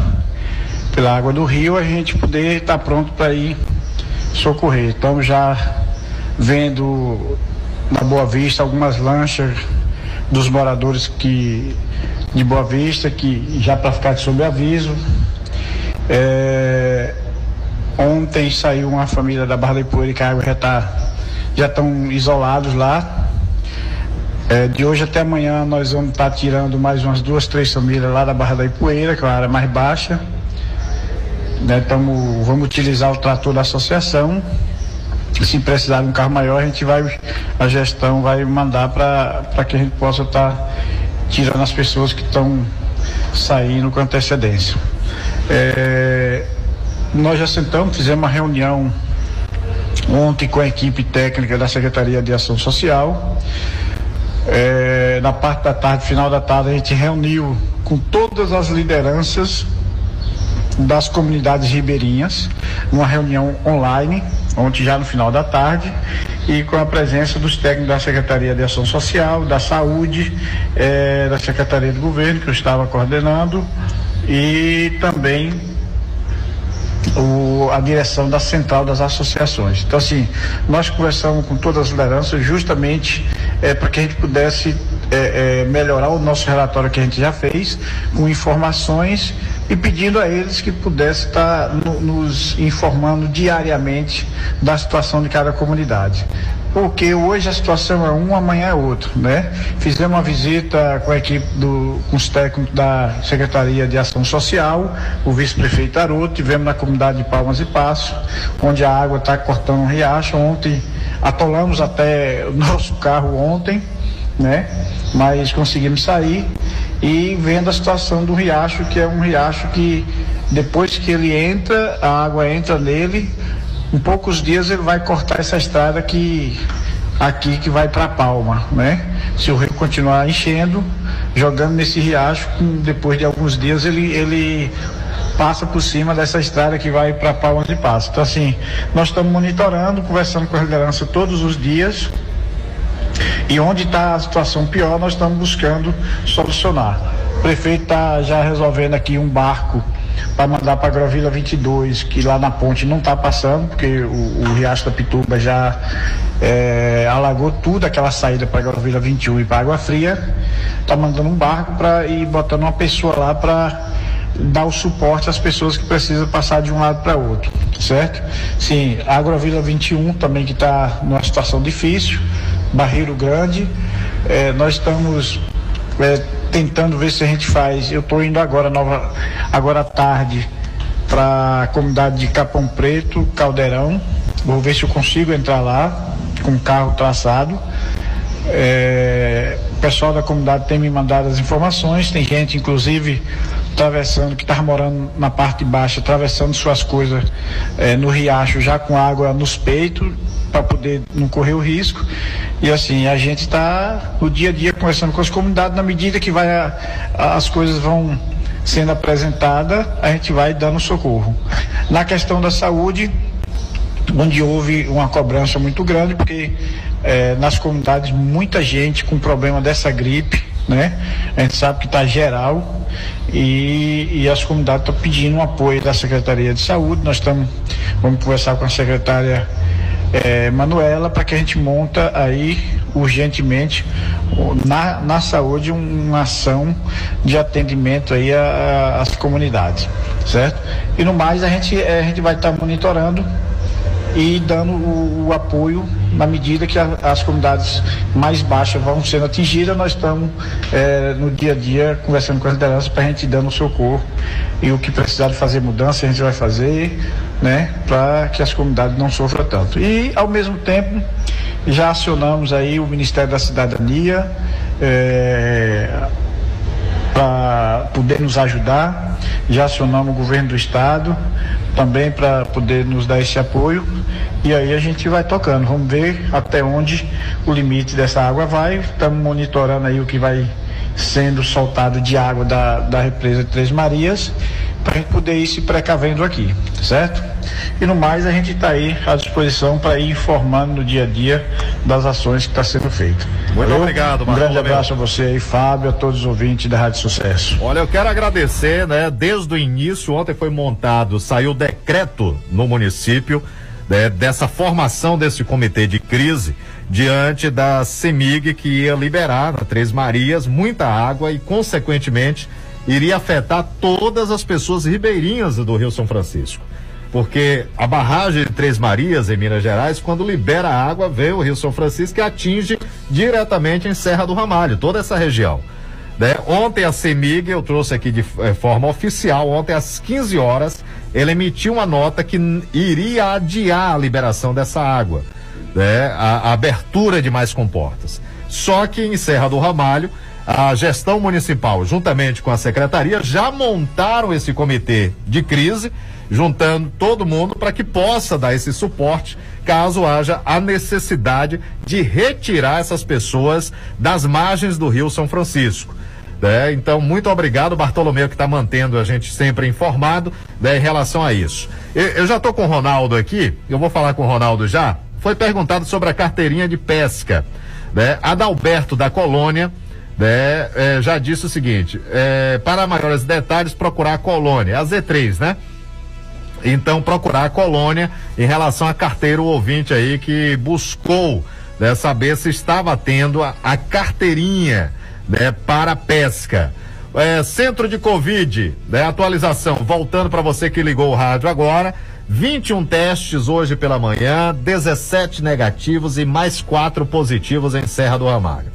pela água do rio, a gente poder estar tá pronto para ir socorrer. Estamos já vendo na Boa Vista algumas lanchas dos moradores que de Boa Vista que já para ficar de sobreaviso. É, ontem saiu uma família da Barra da Ipueira que a água já está já estão isolados lá. É, de hoje até amanhã nós vamos estar tá tirando mais umas duas, três famílias lá da Barra da Ipueira, que é uma área mais baixa. Né, tamo, vamos utilizar o trator da associação. Se precisar de um carro maior, a gente vai, a gestão vai mandar para que a gente possa estar tá tirando as pessoas que estão saindo com antecedência. É, nós já sentamos, fizemos uma reunião ontem com a equipe técnica da Secretaria de Ação Social. É, na parte da tarde, final da tarde, a gente reuniu com todas as lideranças das comunidades ribeirinhas, uma reunião online, ontem já no final da tarde, e com a presença dos técnicos da Secretaria de Ação Social, da Saúde, eh, da Secretaria do Governo, que eu estava coordenando, e também o, a direção da central das associações. Então, assim, nós conversamos com todas as lideranças justamente é, para que a gente pudesse é, é, melhorar o nosso relatório que a gente já fez, com informações e pedindo a eles que pudessem estar no- nos informando diariamente da situação de cada comunidade. Porque hoje a situação é um, amanhã é outro, né? Fizemos uma visita com a equipe do, com os técnicos da Secretaria de Ação Social, o vice-prefeito Haroldo, tivemos na comunidade de Palmas e Passo, onde a água está cortando um riacho. Ontem atolamos até o nosso carro ontem, né? Mas conseguimos sair e vendo a situação do riacho, que é um riacho que depois que ele entra, a água entra nele, em poucos dias ele vai cortar essa estrada que aqui que vai para Palma, né? Se o rio continuar enchendo, jogando nesse riacho, depois de alguns dias ele ele passa por cima dessa estrada que vai para Palmas e Passo. Então assim, nós estamos monitorando, conversando com a liderança todos os dias. E onde está a situação pior, nós estamos buscando solucionar. O prefeito está já resolvendo aqui um barco para mandar para a Grovila 22, que lá na ponte não está passando, porque o, o Riacho da Pituba já eh, alagou tudo, aquela saída para a Grovila 21 e para Água Fria. Está mandando um barco para ir botando uma pessoa lá para dar o suporte às pessoas que precisam passar de um lado para outro, certo? Sim, Agrovila 21 também que está numa situação difícil, Barreiro Grande, eh, nós estamos eh, tentando ver se a gente faz. Eu estou indo agora nova, agora à tarde para a comunidade de Capão Preto, Caldeirão. Vou ver se eu consigo entrar lá com o carro traçado. É, o pessoal da comunidade tem me mandado as informações, tem gente inclusive atravessando, que estava morando na parte baixa, atravessando suas coisas é, no riacho já com água nos peitos para poder não correr o risco. E assim, a gente está no dia a dia conversando com as comunidades, na medida que vai a- a- as coisas vão sendo apresentadas, a gente vai dando socorro. Na questão da saúde, onde houve uma cobrança muito grande, porque eh, nas comunidades muita gente com problema dessa gripe, né? A gente sabe que está geral e, e as comunidades estão pedindo um apoio da Secretaria de Saúde. Nós estamos, vamos conversar com a secretária eh, Manuela para que a gente monta aí urgentemente na, na saúde um- uma ação de atendimento aí às comunidades, certo? E no mais a gente, eh, a gente vai estar monitorando e dando o, o apoio na medida que a- as comunidades mais baixas vão sendo atingidas, nós estamos eh, no dia a dia conversando com as lideranças para a gente dando socorro e o que precisar de fazer mudança a gente vai fazer, né, para que as comunidades não sofram tanto. E ao mesmo tempo já acionamos aí o Ministério da Cidadania, eh, para poder nos ajudar. Já acionamos o governo do estado também para poder nos dar esse apoio. E aí a gente vai tocando. Vamos ver até onde o limite dessa água vai. Estamos monitorando aí o que vai sendo soltado de água da, da represa de Três Marias para a gente poder ir se precavendo aqui, certo? E no mais a gente está aí à disposição para ir informando no dia a dia das ações que está sendo feita. Muito Valeu? obrigado, Um grande abraço a você aí, Fábio, a todos os ouvintes da Rádio Sucesso. Olha, eu quero agradecer, né? Desde o início, ontem foi montado, saiu decreto no município né, dessa formação desse comitê de crise diante da CEMIG que ia liberar na Três Marias muita água e, consequentemente, iria afetar todas as pessoas ribeirinhas do Rio São Francisco. Porque a barragem de Três Marias, em Minas Gerais, quando libera a água, vem o Rio São Francisco e atinge diretamente em Serra do Ramalho, toda essa região. Né? Ontem a CEMIG, eu trouxe aqui de eh, forma oficial, ontem às 15 horas, ele emitiu uma nota que iria adiar a liberação dessa água, né? a, a abertura de mais comportas. Só que em Serra do Ramalho, a gestão municipal, juntamente com a secretaria, já montaram esse comitê de crise, juntando todo mundo para que possa dar esse suporte caso haja a necessidade de retirar essas pessoas das margens do Rio São Francisco. né? Então, muito obrigado, Bartolomeu, que está mantendo a gente sempre informado né, em relação a isso. Eu, eu já estou com o Ronaldo aqui, eu vou falar com o Ronaldo já. Foi perguntado sobre a carteirinha de pesca. Né? Adalberto da Colônia né, eh, já disse o seguinte: eh, para maiores detalhes, procurar a colônia, a Z3, né? Então, procurar a colônia em relação à carteira, o ouvinte aí que buscou né, saber se estava tendo a, a carteirinha né, para pesca. É, centro de Covid, né? Atualização, voltando para você que ligou o rádio agora. 21 testes hoje pela manhã, 17 negativos e mais quatro positivos em Serra do Ramalho.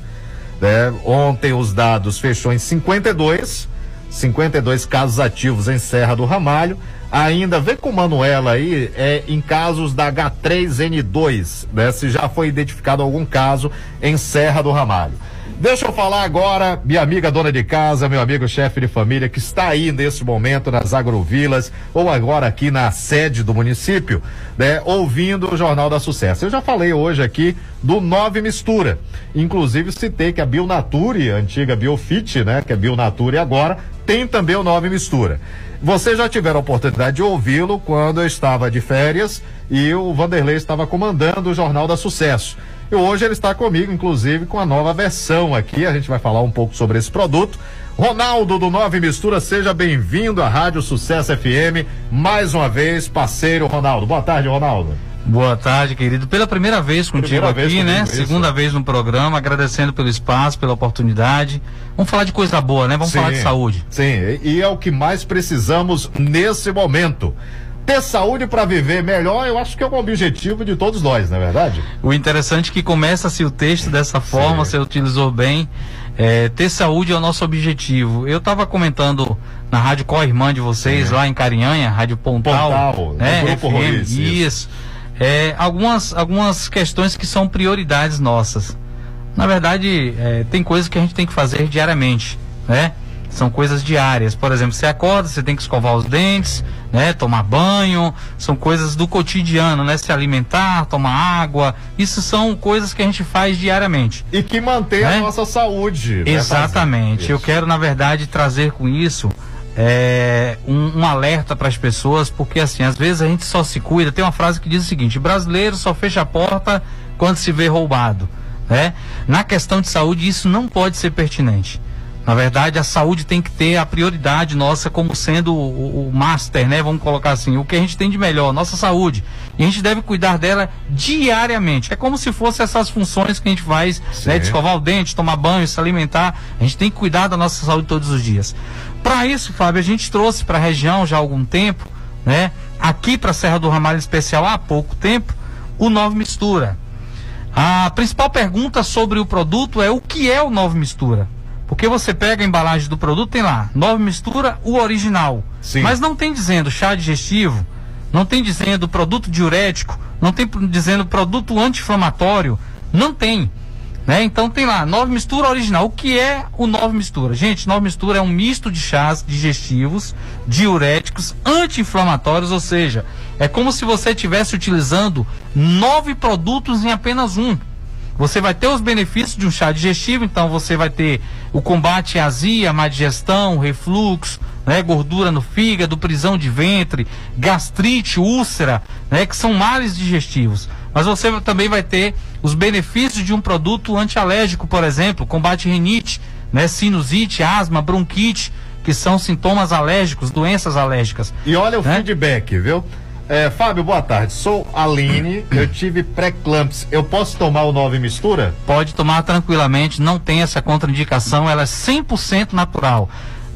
É, ontem os dados fechou em 52, 52 casos ativos em Serra do Ramalho. Ainda vê com Manuela aí é, em casos da H3N2, né? Se já foi identificado algum caso em Serra do Ramalho. Deixa eu falar agora, minha amiga dona de casa, meu amigo chefe de família, que está aí nesse momento nas agrovilas, ou agora aqui na sede do município, né, ouvindo o Jornal da Sucesso. Eu já falei hoje aqui do Nove Mistura. Inclusive citei que a Bionature, a antiga Biofit, né, que é Bionature agora, tem também o Nove Mistura. Vocês já tiveram a oportunidade de ouvi-lo quando eu estava de férias e o Vanderlei estava comandando o Jornal da Sucesso. E hoje ele está comigo, inclusive, com a nova versão aqui. A gente vai falar um pouco sobre esse produto. Ronaldo do Nove Mistura, seja bem-vindo à Rádio Sucesso FM. Mais uma vez, parceiro Ronaldo. Boa tarde, Ronaldo. Boa tarde, querido. Pela primeira vez contigo Primeira aqui, vez né? isso. Segunda vez no programa, agradecendo pelo espaço, pela oportunidade. Vamos falar de coisa boa, né? Vamos falar de saúde. Sim, e é o que mais precisamos nesse momento. Ter saúde para viver melhor, eu acho que é um objetivo de todos nós, não é verdade? O interessante é que começa-se o texto dessa forma, você utilizou bem. É, ter saúde é o nosso objetivo. Eu estava comentando na rádio co-irmã de vocês, lá em Carinhanha, Rádio Pontal, Pontal, né? Grupo FM, Roriz, isso. isso. É, algumas, algumas questões que são prioridades nossas. Na verdade, é, tem coisas que a gente tem que fazer diariamente, né? São coisas diárias. Por exemplo, você acorda, você tem que escovar os dentes, né? Tomar banho, são coisas do cotidiano, né? Se alimentar, tomar água. Isso são coisas que a gente faz diariamente. E que mantém a nossa saúde. né, Exatamente. Eu quero, na verdade, trazer com isso é, um, um alerta para as pessoas, porque assim, às vezes a gente só se cuida. Tem uma frase que diz o seguinte: brasileiro só fecha a porta quando se vê roubado. Né? Na questão de saúde, isso não pode ser pertinente. Na verdade, a saúde tem que ter a prioridade nossa como sendo o, o- master, né? Vamos colocar assim, o que a gente tem de melhor, nossa saúde. E a gente deve cuidar dela diariamente. É como se fosse essas funções que a gente faz, né? De escovar o dente, tomar banho, se alimentar. A gente tem que cuidar da nossa saúde todos os dias. Para isso, Fábio, a gente trouxe para a região já há algum tempo, né? Aqui para a Serra do Ramalho Especial há pouco tempo, o Nove Mistura. A principal pergunta sobre o produto é o que é o Nove Mistura? Porque você pega a embalagem do produto, tem lá, Nove Mistura, o original. Mas não tem dizendo chá digestivo, não tem dizendo produto diurético, não tem dizendo produto anti-inflamatório, não tem. Né? Então tem lá, Nove Mistura original. O que é o Nove Mistura? Gente, Nove Mistura é um misto de chás digestivos, diuréticos, anti-inflamatórios, ou seja, é como se você estivesse utilizando nove produtos em apenas um. Você vai ter os benefícios de um chá digestivo, então você vai ter o combate à azia, má digestão, refluxo, né, gordura no fígado, prisão de ventre, gastrite, úlcera, né, que são males digestivos. Mas você também vai ter os benefícios de um produto antialérgico, por exemplo, combate rinite, né, sinusite, asma, bronquite, que são sintomas alérgicos, doenças alérgicas. E olha o né? feedback, viu? É, Fábio, boa tarde. Sou Aline, eu tive pré-clamps. Eu posso tomar o Nove Mistura? Pode tomar tranquilamente, não tem essa contraindicação, ela é 100% natural.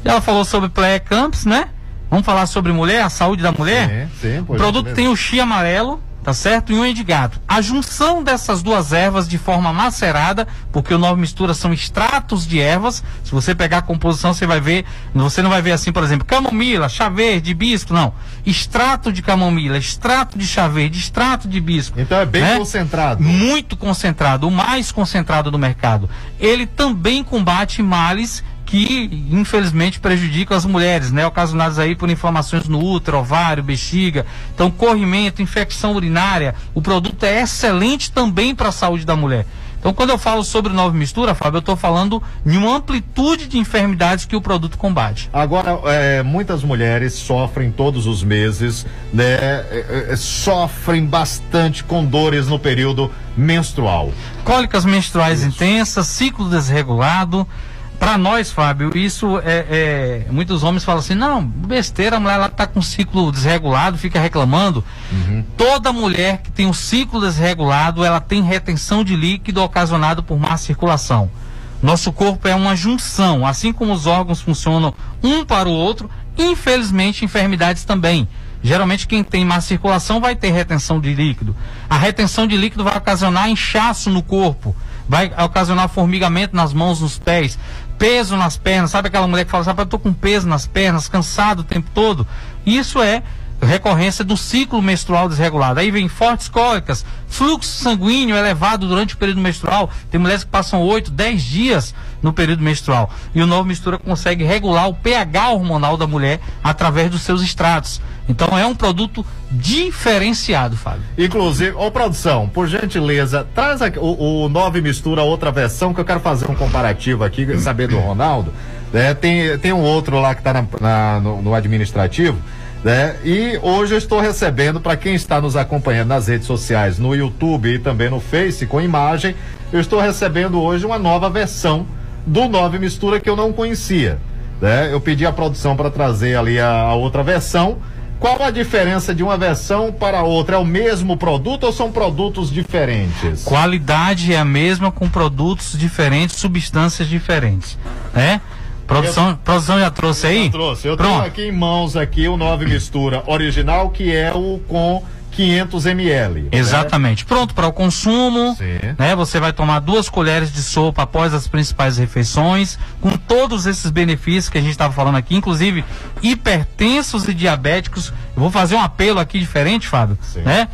Ela falou sobre pré-camps, né? Vamos falar sobre mulher, a saúde da mulher? Sim, O pois produto é. tem o chi amarelo, tá certo? E o de gato. A junção dessas duas ervas de forma macerada, porque o Nove Mistura são extratos de ervas. Se você pegar a composição, você vai ver, você não vai ver assim, por exemplo, camomila, chá verde, hibisco, não. Extrato de camomila, extrato de chá verde, extrato de hibisco. Então é bem né? concentrado. Muito concentrado, o mais concentrado do mercado. Ele também combate males que infelizmente prejudicam as mulheres, né? Ocasionados aí por inflamações no útero, ovário, bexiga. Então, corrimento, infecção urinária. O produto é excelente também para a saúde da mulher. Então, quando eu falo sobre nova mistura, Fábio, eu estou falando em uma amplitude de enfermidades que o produto combate. Agora, é, muitas mulheres sofrem todos os meses, né? é, é, sofrem bastante com dores no período menstrual. Cólicas menstruais intensas, ciclo desregulado. Para nós, Fábio, isso é, é- Muitos homens falam assim: não, besteira, a mulher ela tá com ciclo desregulado, fica reclamando. Toda mulher que tem um ciclo desregulado, ela tem retenção de líquido ocasionado por má circulação. Nosso corpo é uma junção, assim como os órgãos funcionam um para o outro, infelizmente enfermidades também. Geralmente quem tem má circulação vai ter retenção de líquido. A retenção de líquido vai ocasionar inchaço no corpo, vai ocasionar formigamento nas mãos, nos pés, peso nas pernas. Sabe aquela mulher que fala, sabe, eu tô com peso nas pernas, cansado o tempo todo? Isso é recorrência do ciclo menstrual desregulado. Aí vem fortes cólicas, fluxo sanguíneo elevado durante o período menstrual. Tem mulheres que passam 8, 10 dias no período menstrual. E o novo mistura consegue regular o pH hormonal da mulher através dos seus extratos. Então é um produto diferenciado, Fábio. Inclusive, ô produção, por gentileza, traz aqui, o, o Nove Mistura outra versão que eu quero fazer um comparativo aqui, saber do Ronaldo. né? tem, tem um outro lá que está no, no administrativo. Né? E hoje eu estou recebendo, para quem está nos acompanhando nas redes sociais, no YouTube e também no Face, com imagem, eu estou recebendo hoje uma nova versão do Nove Mistura que eu não conhecia. Né? Eu pedi à produção para trazer ali a, a outra versão. Qual a diferença de uma versão para outra? É o mesmo produto ou são produtos diferentes? Qualidade é a mesma com produtos diferentes, substâncias diferentes, né? Produção, produção já trouxe aí? Eu trouxe. Eu Pronto. tenho aqui em mãos aqui o Nove Mistura original, que é o com 500 ml. né? Exatamente. Pronto para o consumo. Né? Você vai tomar duas colheres de sopa após as principais refeições, com todos esses benefícios que a gente estava falando aqui, inclusive hipertensos e diabéticos. Eu vou fazer um apelo aqui diferente, Fábio. Né?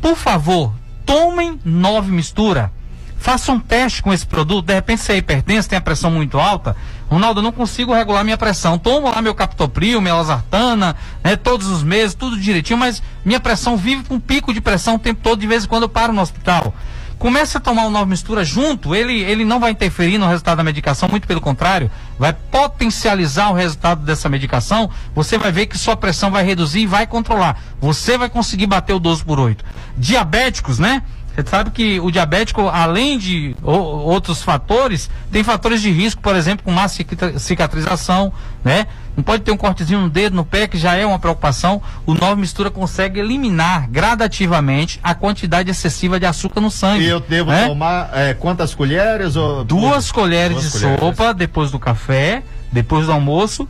Por favor, tomem nove mistura. Faça um teste com esse produto. De repente você é hipertenso, tem a pressão muito alta. Ronaldo, eu não consigo regular minha pressão. Tomo lá meu captopril, minha losartana, né, todos os meses, tudo direitinho, mas minha pressão vive com pico de pressão o tempo todo, de vez em quando eu paro no hospital. Comece a tomar o Nova Mistura junto, ele, ele não vai interferir no resultado da medicação, muito pelo contrário, vai potencializar o resultado dessa medicação. Você vai ver que sua pressão vai reduzir e vai controlar. Você vai conseguir bater o 12 por 8. Diabéticos, né? Você sabe que o diabético, além de outros fatores, tem fatores de risco, por exemplo, com má cica- cicatrização, né? Não pode ter um cortezinho no dedo, no pé, que já é uma preocupação. O Nova Mistura consegue eliminar gradativamente a quantidade excessiva de açúcar no sangue. E eu devo né? tomar é, quantas colheres? Ou... Duas colheres Duas de colheres. sopa depois do café, depois do almoço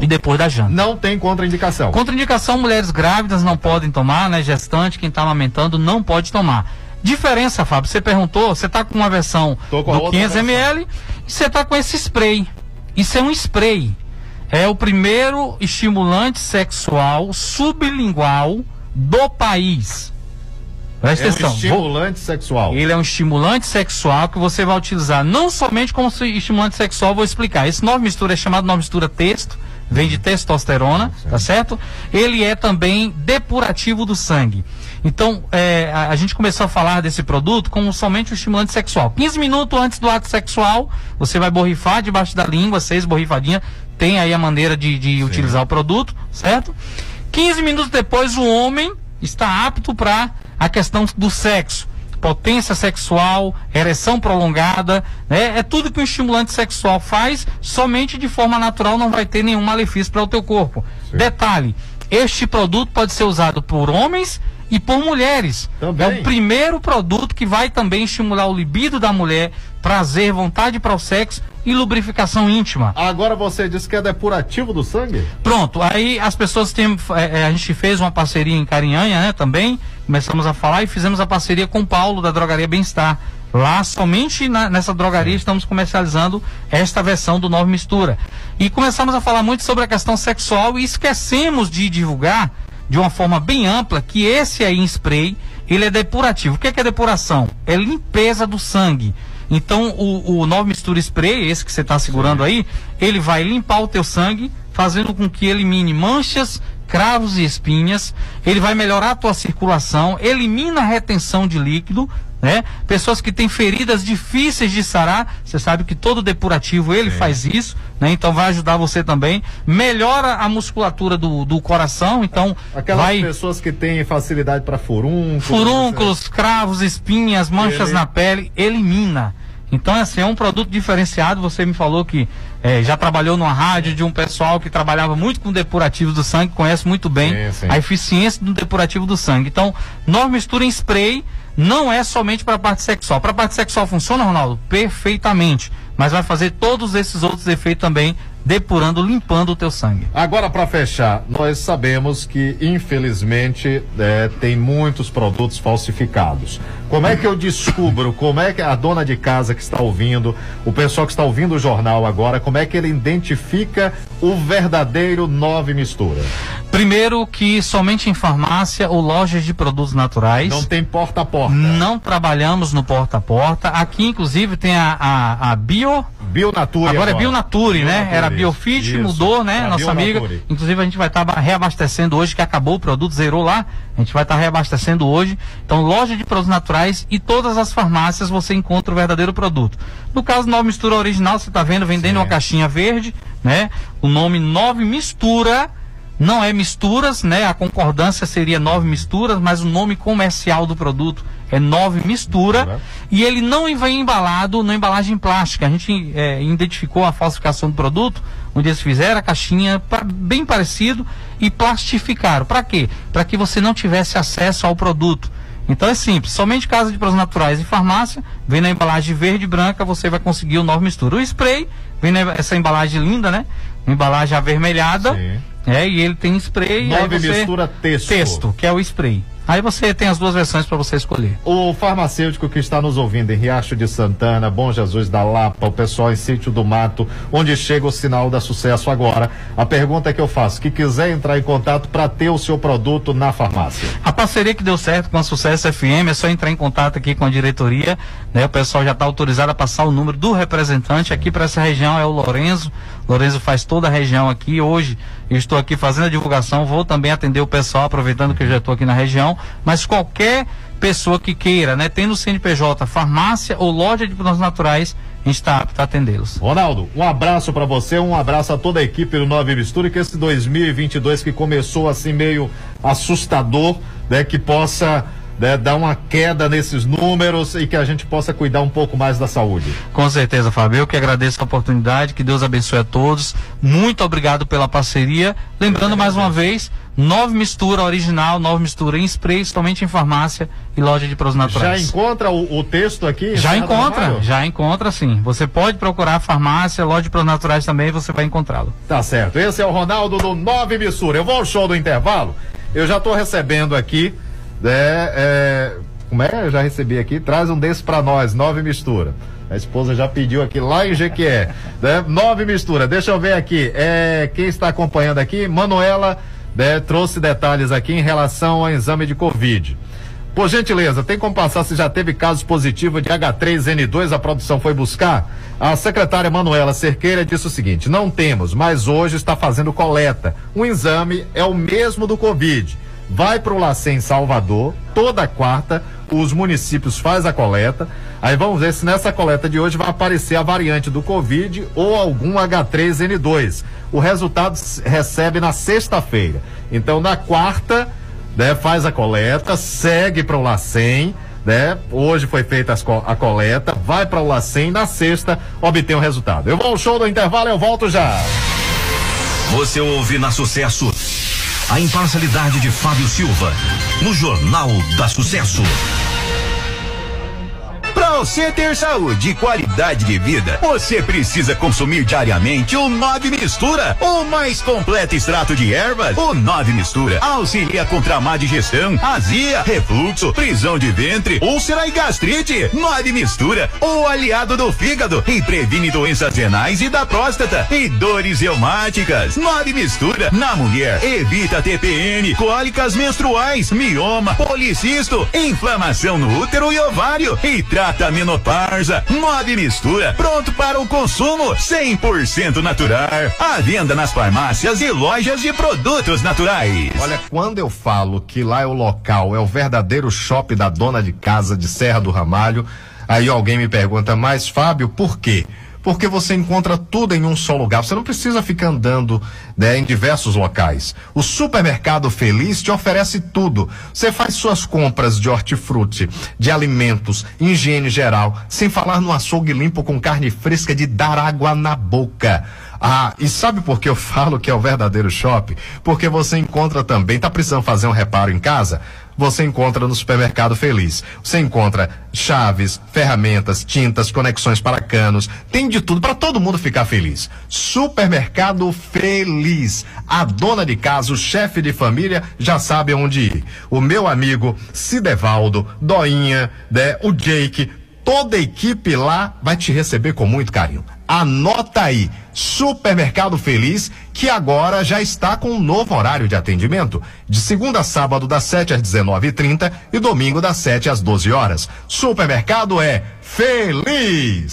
e depois da janta. Não tem contraindicação. Contraindicação, mulheres grávidas não podem tomar, né? Gestante, quem está amamentando não pode tomar. Diferença, Fábio, você perguntou, você está com uma versão Tô com do outra 500 ml e você está com esse spray. Isso é um spray. É o primeiro estimulante sexual sublingual do país. Presta É um atenção. vou- estimulante sexual. ele é um estimulante sexual que você vai utilizar não somente como estimulante sexual, vou explicar. Esse nova mistura é chamado nova mistura texto, vem de testosterona, tá certo? Ele é também depurativo do sangue. Então, é, a, a gente começou a falar desse produto como somente um estimulante sexual. 15 minutos antes do ato sexual, você vai borrifar debaixo da língua, seis borrifadinhas. Tem aí a maneira de, de utilizar o produto, certo? 15 minutos depois, o homem está apto para a questão do sexo. Potência sexual, ereção prolongada, né? É tudo que um estimulante sexual faz, somente de forma natural não vai ter nenhum malefício para o teu corpo. Detalhe, este produto pode ser usado por homens e por mulheres. É o primeiro produto que vai também estimular o libido da mulher, prazer, vontade para o sexo e lubrificação íntima. Agora você disse que é depurativo do sangue? Pronto, aí as pessoas têm. é, é, a gente fez uma parceria em Carinhanha, né, também. Começamos a falar e fizemos a parceria com o Paulo da Drogaria Bem-Estar. Lá, somente na- nessa drogaria, estamos comercializando esta versão do Nova Mistura. E começamos a falar muito sobre a questão sexual e esquecemos de divulgar de uma forma bem ampla que esse aí em spray, ele é depurativo. O que é, que é depuração? É limpeza do sangue. Então, o, o Nova Mistura Spray, esse que você está segurando aí, ele vai limpar o teu sangue, fazendo com que elimine manchas, cravos e espinhas. Ele vai melhorar a tua circulação, elimina a retenção de líquido, né? Pessoas que têm feridas difíceis de sarar, você sabe que todo depurativo ele faz isso, né? Então vai ajudar você também. Melhora a musculatura do, do coração, então Aquelas vai pessoas que têm facilidade para furúnculos. furúnculos, cravos, espinhas, manchas Ele- na pele, elimina. Então, assim, é um produto diferenciado. Você me falou que eh, já trabalhou numa rádio de um pessoal que trabalhava muito com depurativo do sangue, conhece muito bem Sim, sim. a eficiência do depurativo do sangue. Então, nova mistura em spray não é somente para a parte sexual. Para a parte sexual funciona, Ronaldo? Perfeitamente. mas vai fazer todos esses outros efeitos também, depurando, limpando o teu sangue. Agora, para fechar, nós sabemos que, infelizmente, é, tem muitos produtos falsificados. Como é que eu descubro? Como é que a dona de casa que está ouvindo, o pessoal que está ouvindo o jornal agora, como é que ele identifica o verdadeiro nove mistura? Primeiro que somente em farmácia ou lojas de produtos naturais. Não tem porta a porta. Não trabalhamos no porta a porta. Aqui, inclusive, tem a, a, a Bio. Bionature. Agora é Bionature, né? Bionature, Era. Biofit, Isso. mudou, né? Nossa amiga. Inclusive, a gente vai estar reabastecendo hoje, que acabou o produto, zerou lá. A gente vai estar reabastecendo hoje. Então, loja de produtos naturais e todas as farmácias você encontra o verdadeiro produto. No caso, Nova Mistura Original, você está vendo, vendendo uma caixinha verde, né? O nome Nove Mistura. Não é misturas, né? A concordância seria nove misturas, mas o nome comercial do produto é nove mistura. E ele não vem embalado na embalagem plástica. A gente é, identificou a falsificação do produto, onde eles fizeram a caixinha pra- bem parecido e plastificaram. Para quê? Para que você não tivesse acesso ao produto. Então é simples, somente casa de produtos naturais e farmácia, vem na embalagem verde e branca, você vai conseguir o nove mistura. O spray, vem nessa embalagem linda, né? Embalagem avermelhada. É, e ele tem spray. Nove você- mistura texto. Texto, que é o spray. Aí você tem as duas versões para você escolher. O farmacêutico que está nos ouvindo em Riacho de Santana, Bom Jesus da Lapa, o pessoal em Sítio do Mato, onde chega o sinal da sucesso agora. A pergunta que eu faço, que quiser entrar em contato para ter o seu produto na farmácia. A parceria que deu certo com a Sucesso FM é só entrar em contato aqui com a diretoria, né? O pessoal já está autorizado a passar o número do representante aqui para essa região é o Lorenzo. Lorenzo faz toda a região aqui. Hoje estou aqui fazendo a divulgação, vou também atender o pessoal aproveitando que eu já estou aqui na região, mas qualquer pessoa que queira, né, tendo CNPJ, farmácia ou loja de produtos naturais, a gente está apto a atendê-los. Ronaldo, um abraço para você, um abraço a toda a equipe do Nove Mistura, que esse 2022 que começou assim meio assustador, né, que possa né, dar uma queda nesses números e que a gente possa cuidar um pouco mais da saúde. Com certeza, Fábio. Eu que agradeço a oportunidade, que Deus abençoe a todos. Muito obrigado pela parceria. Lembrando mais uma vez, nove mistura original, nove mistura em spray, somente em farmácia e loja de produtos Já naturais. encontra o, o texto aqui? Já encontra, já encontra sim. Você pode procurar a farmácia, loja de produtos naturais também, você vai encontrá-lo. Tá certo. Esse é o Ronaldo do Nove Missura. Eu vou ao show do intervalo. Eu já tô recebendo aqui, né? é, como é? Eu já recebi aqui. Traz um desse pra nós, Nove Mistura. A esposa já pediu aqui lá em Jequié. Né? Nove Mistura. Deixa eu ver aqui. É, quem está acompanhando aqui? Manuela né, trouxe detalhes aqui em relação ao exame de Covid. Por gentileza, tem como passar se já teve casos positivos de H3N2, a produção foi buscar? A secretária Manuela Cerqueira disse o seguinte: não temos, mas hoje está fazendo coleta. O exame é o mesmo do Covid. Vai para o LACEN Salvador, toda quarta, os municípios faz a coleta. Aí vamos ver se nessa coleta de hoje vai aparecer a variante do Covid ou algum H3N2. O resultado recebe na sexta-feira. Então, na quarta, né, faz a coleta, segue para o LACEN, né? Hoje foi feita co- a coleta, vai para o LACEN, na sexta obtém o resultado. Eu vou ao show do intervalo, eu volto já. Você ouve na Sucesso a imparcialidade de Fábio Silva no Jornal da Sucesso. Você ter saúde e qualidade de vida, você precisa consumir diariamente o Nove Mistura, o mais completo extrato de ervas. O Nove Mistura auxilia contra má digestão, azia, refluxo, prisão de ventre, úlcera e gastrite. Nove Mistura, o aliado do fígado e previne doenças renais e da próstata e dores reumáticas. Nove Mistura, na mulher, evita TPM, cólicas menstruais, mioma, policisto, inflamação no útero e ovário e trata a menopausa. Nove Mistura, pronto para o consumo, 100% natural. À venda nas farmácias e lojas de produtos naturais. Olha, quando eu falo que lá é o local, é o verdadeiro shopping da dona de casa de Serra do Ramalho, aí alguém me pergunta, mas Fábio, por quê? Porque você encontra tudo em um só lugar. Você não precisa ficar andando né, em diversos locais. O supermercado Feliz te oferece tudo. Você faz suas compras de hortifruti, de alimentos, higiene geral, sem falar no açougue limpo com carne fresca de dar água na boca. Ah, e sabe por que eu falo que é o verdadeiro shopping? Porque você encontra também, tá precisando fazer um reparo em casa? Você encontra no Supermercado Feliz. Você encontra chaves, ferramentas, tintas, conexões para canos, tem de tudo para todo mundo ficar feliz. Supermercado Feliz. A dona de casa, o chefe de família já sabe onde ir. O meu amigo Cidevaldo, Doinha, né, o Jake, toda a equipe lá vai te receber com muito carinho. Anota aí, Supermercado Feliz, que agora já está com um novo horário de atendimento, de segunda a sábado das 7 às 19h30 e domingo das 7 às 12 horas. Supermercado é feliz.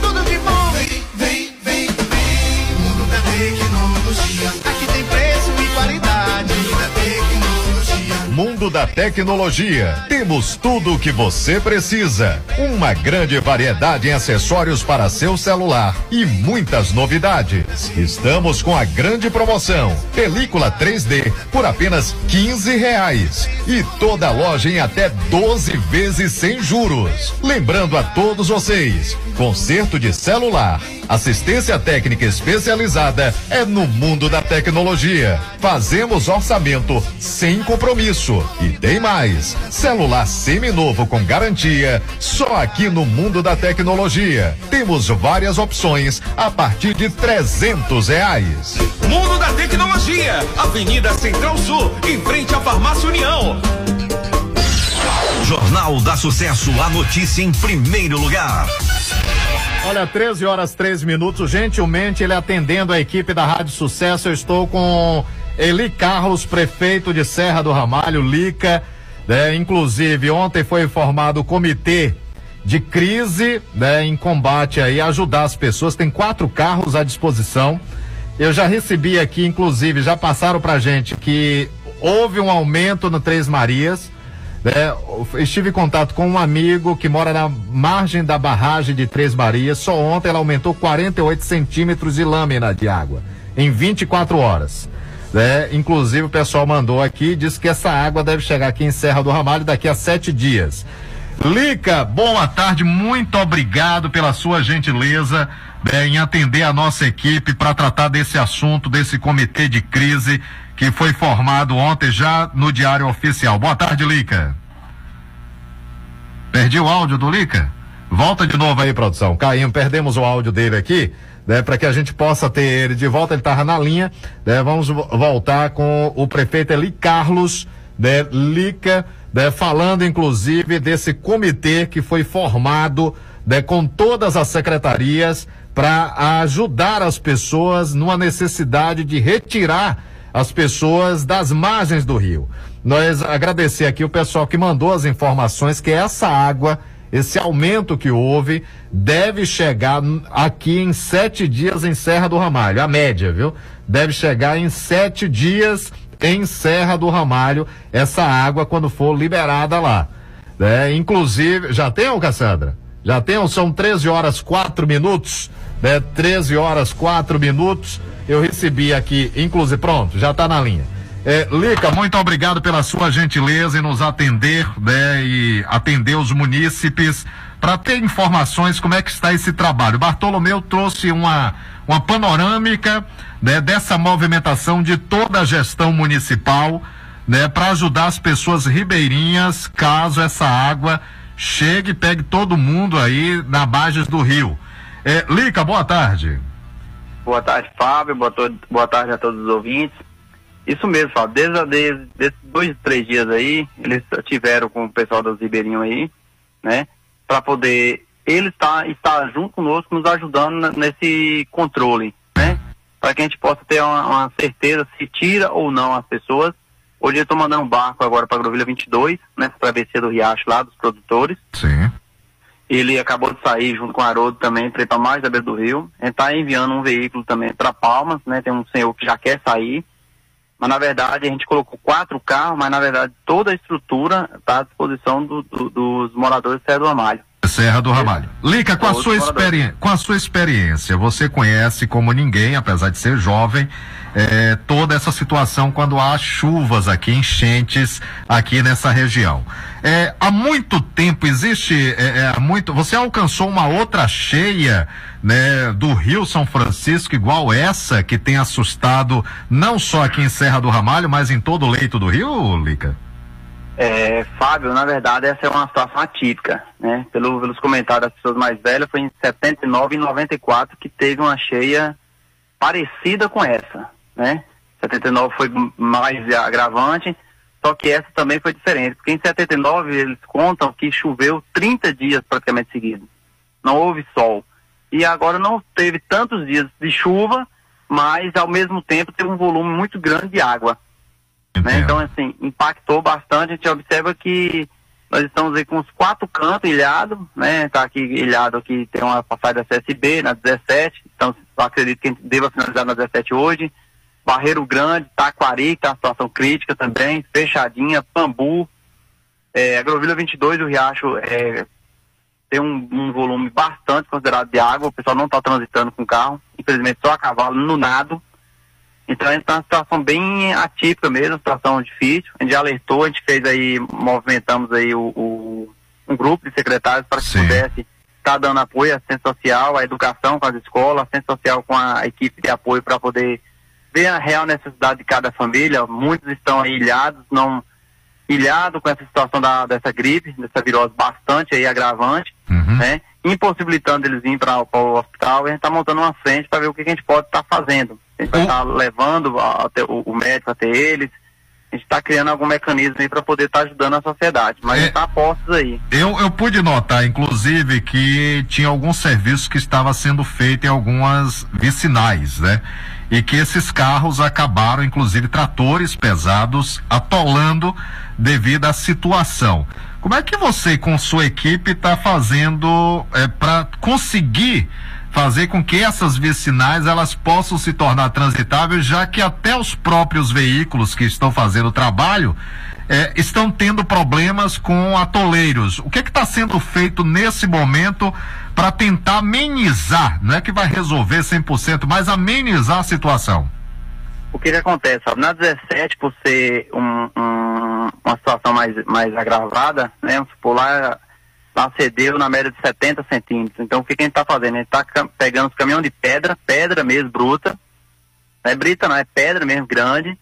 da Tecnologia. Temos tudo o que você precisa. Uma grande variedade em acessórios para seu celular e muitas novidades. Estamos com a grande promoção: película 3D por apenas 15 reais e toda loja em até 12 vezes sem juros. Lembrando a todos vocês, conserto de celular, assistência técnica especializada é no mundo da tecnologia. Fazemos orçamento sem compromisso e tem mais. Celular seminovo com garantia, só aqui no mundo da tecnologia. Temos várias opções a partir de 300 reais. Mundo da Tecnologia, Avenida Central Sul, em frente à Farmácia União. Jornal da Sucesso, a notícia em primeiro lugar. Olha, 13 horas 13 minutos. Gentilmente, ele atendendo a equipe da Rádio Sucesso. Eu estou com Eli Carlos, prefeito de Serra do Ramalho, Lica. né? inclusive, ontem foi formado o comitê de crise né, em combate aí, ajudar as pessoas. Tem quatro carros à disposição. Eu já recebi aqui, inclusive, já passaram pra gente que houve um aumento no Três Marias. né? estive em contato com um amigo que mora na margem da barragem de Três Marias. Só ontem ela aumentou 48 centímetros de lâmina de água em 24 horas. Né? Inclusive o pessoal mandou aqui, disse que essa água deve chegar aqui em Serra do Ramalho daqui a sete dias. Lica, boa tarde, muito obrigado pela sua gentileza né, em atender a nossa equipe para tratar desse assunto, desse comitê de crise que foi formado ontem já no Diário Oficial. Boa tarde, Lica. Perdi o áudio do Lica? Volta de novo aí, produção. Caímos, perdemos o áudio dele aqui, né, para que a gente possa ter ele de volta. Ele estava na linha, né? Vamos vo- voltar com o prefeito Eli Carlos, né, Lica, né, falando inclusive desse comitê que foi formado, né, com todas as secretarias para ajudar as pessoas numa necessidade de retirar as pessoas das margens do rio. Nós agradecer aqui o pessoal que mandou as informações que essa água, esse aumento que houve, deve chegar aqui em sete dias em Serra do Ramalho, a média, viu? Deve chegar em sete dias em Serra do Ramalho, essa água quando for liberada lá. né? Inclusive, já tem, Cassandra? Já tem, são 13 horas 4 minutos, né? 13 horas 4 minutos. Eu recebi aqui, inclusive, pronto, já está na linha. É, Lica, muito obrigado pela sua gentileza em nos atender, né? E atender os munícipes para ter informações como é que está esse trabalho. Bartolomeu trouxe uma, uma panorâmica né, dessa movimentação de toda a gestão municipal né, para ajudar as pessoas ribeirinhas caso essa água chegue e pegue todo mundo aí na margens do rio. É, Lica, boa tarde. Boa tarde, Fábio. Boa, boa tarde a todos os ouvintes. Isso mesmo, Fábio. Desde, a- desde, desde dois, três dias aí, eles tiveram com o pessoal dos Ribeirinhos aí, né? Para poder ele estar, estar junto conosco, nos ajudando nesse controle, né? Para que a gente possa ter uma, uma certeza se tira ou não as pessoas. Hoje eu estou mandando um barco agora para Grovilha 22, nessa travessia do Riacho lá, dos produtores. Sim. ele acabou de sair junto com o Haroldo também para ir para mais da beira do rio. A gente está enviando um veículo também para Palmas, né? Tem um senhor que já quer sair. Mas na verdade a gente colocou quatro carros, mas na verdade toda a estrutura está à disposição do- do- dos moradores de Serra do Amalho. Serra do Ramalho. Lica, com a, sua moradores. experi- com a sua experiência, você conhece como ninguém, apesar de ser jovem, eh, toda essa situação quando há chuvas aqui, enchentes aqui nessa região. Eh, há muito tempo existe, eh, há muito, você alcançou uma outra cheia, né, do Rio São Francisco igual essa que tem assustado não só aqui em Serra do Ramalho, mas em todo o leito do Rio, Lica? É, Fábio, na verdade, essa é uma situação atípica, né? Pelo, pelos comentários das pessoas mais velhas, foi em 79 e 94 que teve uma cheia parecida com essa, né? 79 foi mais agravante, só que essa também foi diferente, porque em 79 eles contam que choveu 30 dias praticamente seguidos. Não houve sol. E agora não teve tantos dias de chuva, mas ao mesmo tempo teve um volume muito grande de água. Né? Então, assim, impactou bastante. A gente observa que nós estamos aí com os quatro cantos ilhados, né? Tá aqui ilhado aqui, tem uma passagem da CSB na 17, então acredito que a gente deva finalizar na 17 hoje. Barreiro Grande, Taquari, que tá situação crítica também, Fechadinha, Pambu, é, Agrovila 22 do Riacho é, tem um, um volume bastante considerado de água, o pessoal não está transitando com carro, infelizmente só a cavalo no nado. Então a gente está numa situação bem atípica mesmo, situação difícil. A gente alertou, a gente fez aí, movimentamos aí o, o- um grupo de secretários para que pudesse estar dando apoio à assistência social, à educação com as escolas, assistência social com a equipe de apoio para poder ver a real necessidade de cada família. Muitos estão aí ilhados, não ilhado com essa situação da, dessa gripe, dessa virose bastante aí agravante, né? Impossibilitando eles ir para o hospital, e a gente está montando uma frente para ver o que, que a gente pode estar fazendo. A gente vai estar levando a- até o, o médico até eles. A gente está criando algum mecanismo aí para poder estar ajudando a sociedade. Mas gente está postos aí. Eu, eu pude notar, inclusive, que tinha alguns serviços que estava sendo feito em algumas vicinais, né? E que esses carros acabaram, inclusive, tratores pesados, atolando devido à situação. Como é que você, com sua equipe, está fazendo para conseguir fazer com que essas vicinais elas possam se tornar transitáveis, já que até os próprios veículos que estão fazendo o trabalho eh, estão tendo problemas com atoleiros. O que está sendo feito nesse momento para tentar amenizar? Não é que vai resolver 100%, mas amenizar a situação. O que que acontece? Na 17, por ser um- um- uma situação mais, mais agravada, né? Supor, lá, lá cedeu na média de 70 centímetros. Então, o que, que a gente está fazendo? A gente está pegando os caminhões de pedra, pedra mesmo, bruta. Não é brita, não, é pedra mesmo, grande,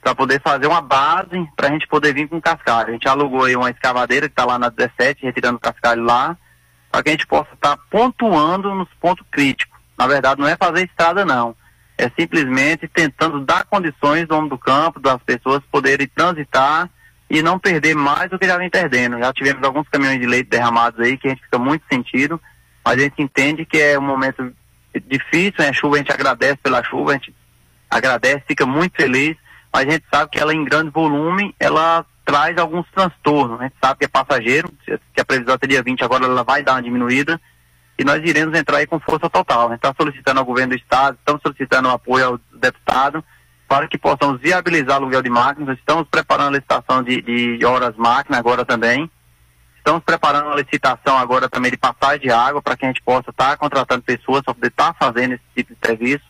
para poder fazer uma base para a gente poder vir com cascalho. A gente alugou aí uma escavadeira que está lá na 17, retirando cascalho lá, para que a gente possa estar pontuando nos pontos críticos. Na verdade, não é fazer estrada, não é simplesmente tentando dar condições do homem do campo, das pessoas poderem transitar e não perder mais do que já vem perdendo. Já tivemos alguns caminhões de leite derramados aí que a gente fica muito sentido, mas a gente entende que é um momento difícil, né? a chuva a gente agradece pela chuva, a gente agradece, fica muito feliz, mas a gente sabe que ela em grande volume, ela traz alguns transtornos, a gente sabe que é passageiro, que a previsão dia 20 agora ela vai dar uma diminuída, e nós iremos entrar aí com força total. A gente está solicitando ao governo do estado, estamos solicitando apoio ao deputado para que possamos viabilizar aluguel de máquinas. Estamos preparando a licitação de, de horas máquina agora também. Estamos preparando a licitação agora também de passagem de água para que a gente possa estar contratando pessoas para poder estar fazendo esse tipo de serviço,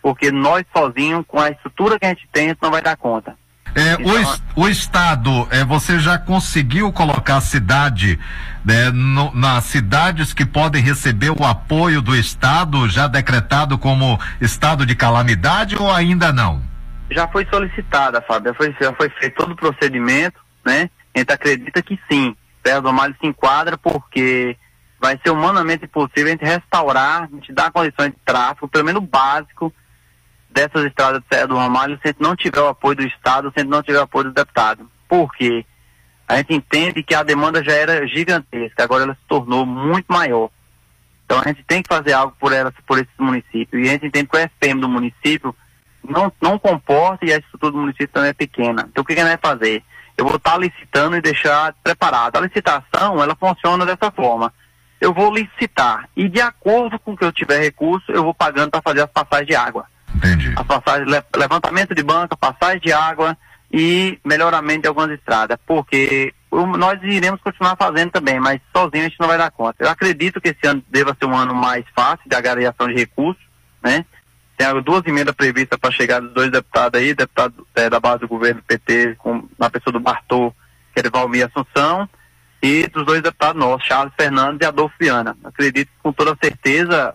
porque nós sozinhos, com a estrutura que a gente tem, a gente não vai dar conta. É, o, es- o Estado, é, você já conseguiu colocar a cidade né, no- nas cidades que podem receber o apoio do Estado, já decretado como estado de calamidade ou ainda não? Já foi solicitada, Fábio, já foi, já foi feito todo o procedimento, né? A gente acredita que sim, Serra do Amalho se enquadra porque vai ser humanamente impossível a gente restaurar, a gente dar condições de tráfego, pelo menos básico, dessas estradas de Serra do Ramalho, se a gente não tiver o apoio do Estado, se a gente não tiver o apoio do deputado. Por quê? A gente entende que a demanda já era gigantesca, agora ela se tornou muito maior. Então a gente tem que fazer algo por elas, por esses municípios. E a gente entende que o FM do município não, não comporta e a estrutura do município também é pequena. Então o que, que a gente vai fazer? Eu vou estar licitando e deixar preparado. A licitação, ela funciona dessa forma. eu vou licitar. E de acordo com o que eu tiver recurso, eu vou pagando para fazer as passagens de água. Entendi. As passagens, le- levantamento de banca, passagem de água e melhoramento de algumas estradas. Porque nós iremos continuar fazendo também, mas sozinho a gente não vai dar conta. Eu acredito que esse ano deva ser um ano mais fácil de agariação de recursos, né? Tem duas emendas previstas para chegar dos dois deputados aí, deputado eh, da base do governo PT, com, na pessoa do Bartô, que é Valmir Assunção, e dos dois deputados nossos, Charles Fernandes e Adolfo Viana. Acredito com toda certeza,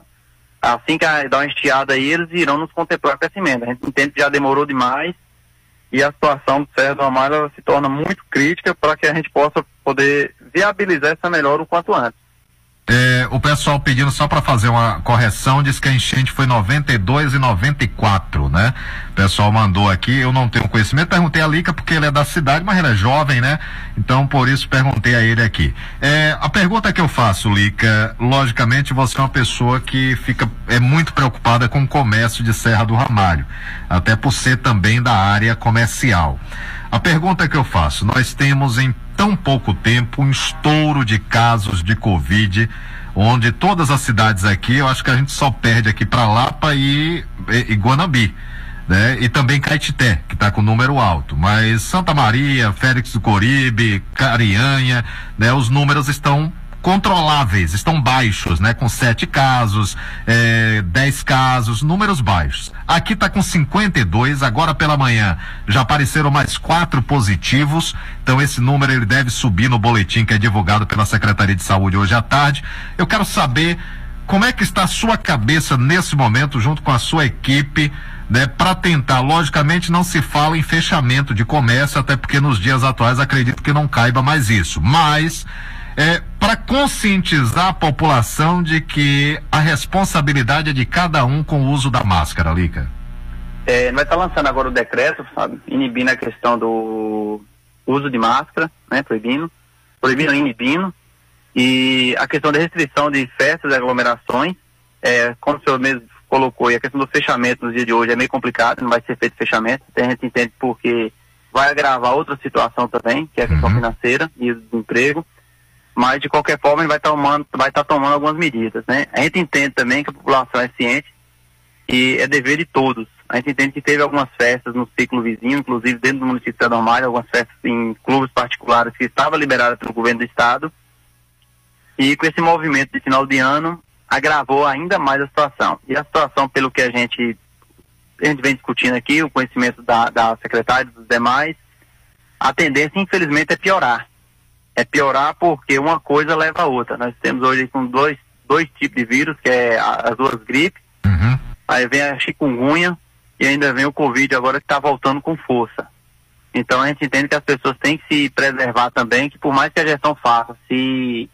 assim que a- dá uma estiada aí, eles irão nos contemplar com essa emenda. A gente entende que já demorou demais e a situação do Serra do ela se torna muito crítica para que a gente possa poder viabilizar essa melhora o quanto antes. É, o pessoal pedindo só para fazer uma correção, diz que a enchente foi 92 e 94, né? O pessoal mandou aqui, eu não tenho conhecimento, perguntei a Lica porque ele é da cidade, mas ele é jovem, né? Então por isso perguntei a ele aqui. É, a pergunta que eu faço, Lica, logicamente você é uma pessoa que fica é muito preocupada com o comércio de Serra do Ramalho, até por ser também da área comercial. A pergunta que eu faço, nós temos em tão pouco tempo um estouro de casos de Covid, onde todas as cidades aqui, eu acho que a gente só perde aqui para Lapa e, e, e Guanambi. Né? E também Caetité, que está com número alto. Mas Santa Maria, Félix do Coribe, Carianha, né? Os números estão controláveis, estão baixos, né? Com sete casos, eh, dez casos, números baixos. Aqui está com 52, agora pela manhã já apareceram mais quatro positivos, então esse número ele deve subir no boletim que é divulgado pela Secretaria de Saúde hoje à tarde. Eu quero saber como é que está a sua cabeça nesse momento, junto com a sua equipe, né, para tentar, logicamente não se fala em fechamento de comércio, até porque nos dias atuais acredito que não caiba mais isso, mas é, para conscientizar a população de que a responsabilidade é de cada um com o uso da máscara, Lica. É, vai estar lançando agora o decreto, sabe, inibindo a questão do uso de máscara, né, proibindo, proibindo, inibindo, e a questão da restrição de festas e aglomerações, é, como o senhor mesmo colocou, e a questão do fechamento no dia de hoje é meio complicado, não vai ser feito fechamento, a gente entende porque vai agravar outra situação também, que é a questão financeira e o desemprego, mas de qualquer forma ele vai tomando, vai estar tomando algumas medidas, né? A gente entende também que a população é ciente e é dever de todos. A gente entende que teve algumas festas no ciclo vizinho, inclusive dentro do município de Adomalho, algumas festas em clubes particulares que estavam liberadas pelo governo do estado. E com esse movimento de final de ano, agravou ainda mais a situação. E a situação, pelo que a gente, a gente vem discutindo aqui, o conhecimento da, da secretária e dos demais, a tendência, infelizmente, é piorar. É piorar porque uma coisa leva a outra. Nós temos hoje com dois, dois tipos de vírus, que é a- as duas gripes, aí vem a chikungunya e ainda vem o Covid agora que está voltando com força. Então a gente entende que as pessoas têm que se preservar também, que por mais que a gestão faça, se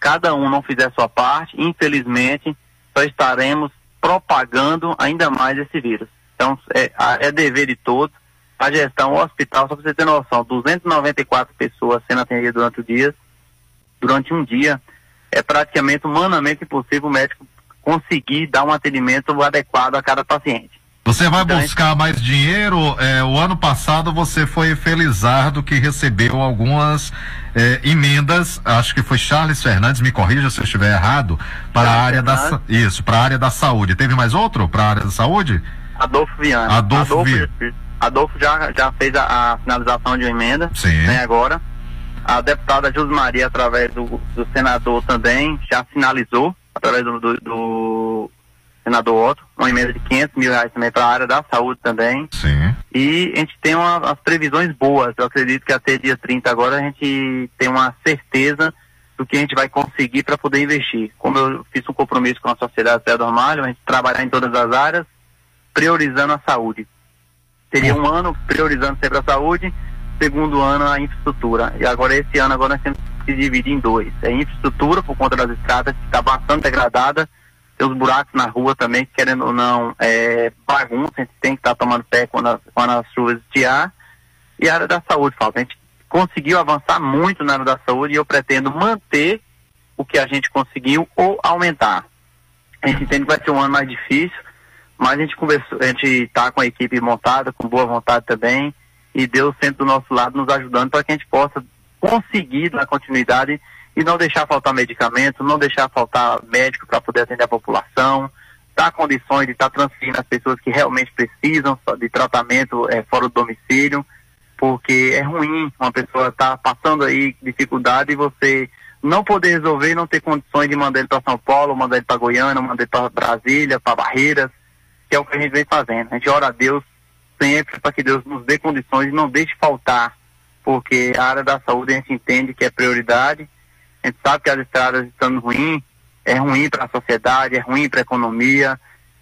cada um não fizer a sua parte, infelizmente, só estaremos propagando ainda mais esse vírus. Então, é, é dever de todos. A gestão, o hospital, só para você ter noção, 294 pessoas sendo atendidas durante o dia, durante um dia, é praticamente humanamente impossível o médico conseguir dar um atendimento adequado a cada paciente. Você vai buscar mais dinheiro? É, o ano passado você foi felizardo que recebeu algumas é, emendas, acho que foi Charles Fernandes, me corrija se eu estiver errado, para a área da isso, para a área da saúde. Teve mais outro para a área da saúde? Adolfo Viana. Adolfo Vi- Adolfo já, já fez a, a finalização de uma emenda, Sim. né, agora. A deputada Jus Maria, através do, do senador também, já finalizou, através do, do, do senador Otto, uma emenda de 500 mil reais também para a área da saúde também. Sim. E a gente tem uma, as previsões boas. Eu acredito que até dia 30 agora a gente tem uma certeza do que a gente vai conseguir para poder investir. Como eu fiz um compromisso com a sociedade Zé do Armário, a gente trabalhar em todas as áreas, priorizando a saúde. Seria um ano priorizando sempre a saúde, segundo ano a infraestrutura. E agora esse ano agora nós temos que dividir em dois. É infraestrutura por conta das estradas que está bastante degradada, tem os buracos na rua também, que, querendo ou não, é bagunça, a gente tem que estar tomando pé quando, as- quando as chuvas estiar. E a área da saúde, falta. A gente conseguiu avançar muito na área da saúde e eu pretendo manter o que a gente conseguiu ou aumentar. A gente entende que vai ser um ano mais difícil, mas a gente conversou, a gente está com a equipe montada, com boa vontade também, e Deus sempre do nosso lado nos ajudando para que a gente possa conseguir dar continuidade e não deixar faltar medicamento, não deixar faltar médico para poder atender a população, dar condições de estar transferindo as pessoas que realmente precisam de tratamento eh, fora do domicílio, porque é ruim uma pessoa estar passando aí dificuldade e você não poder resolver não ter condições de mandar ele para São Paulo, mandar ele para Goiânia, mandar ele para Brasília, para Barreiras, que é o que a gente vem fazendo. A gente ora a Deus sempre para que Deus nos dê condições e não deixe faltar, porque a área da saúde a gente entende que é prioridade, a gente sabe que as estradas estão ruins, é ruim para a sociedade, é ruim para a economia,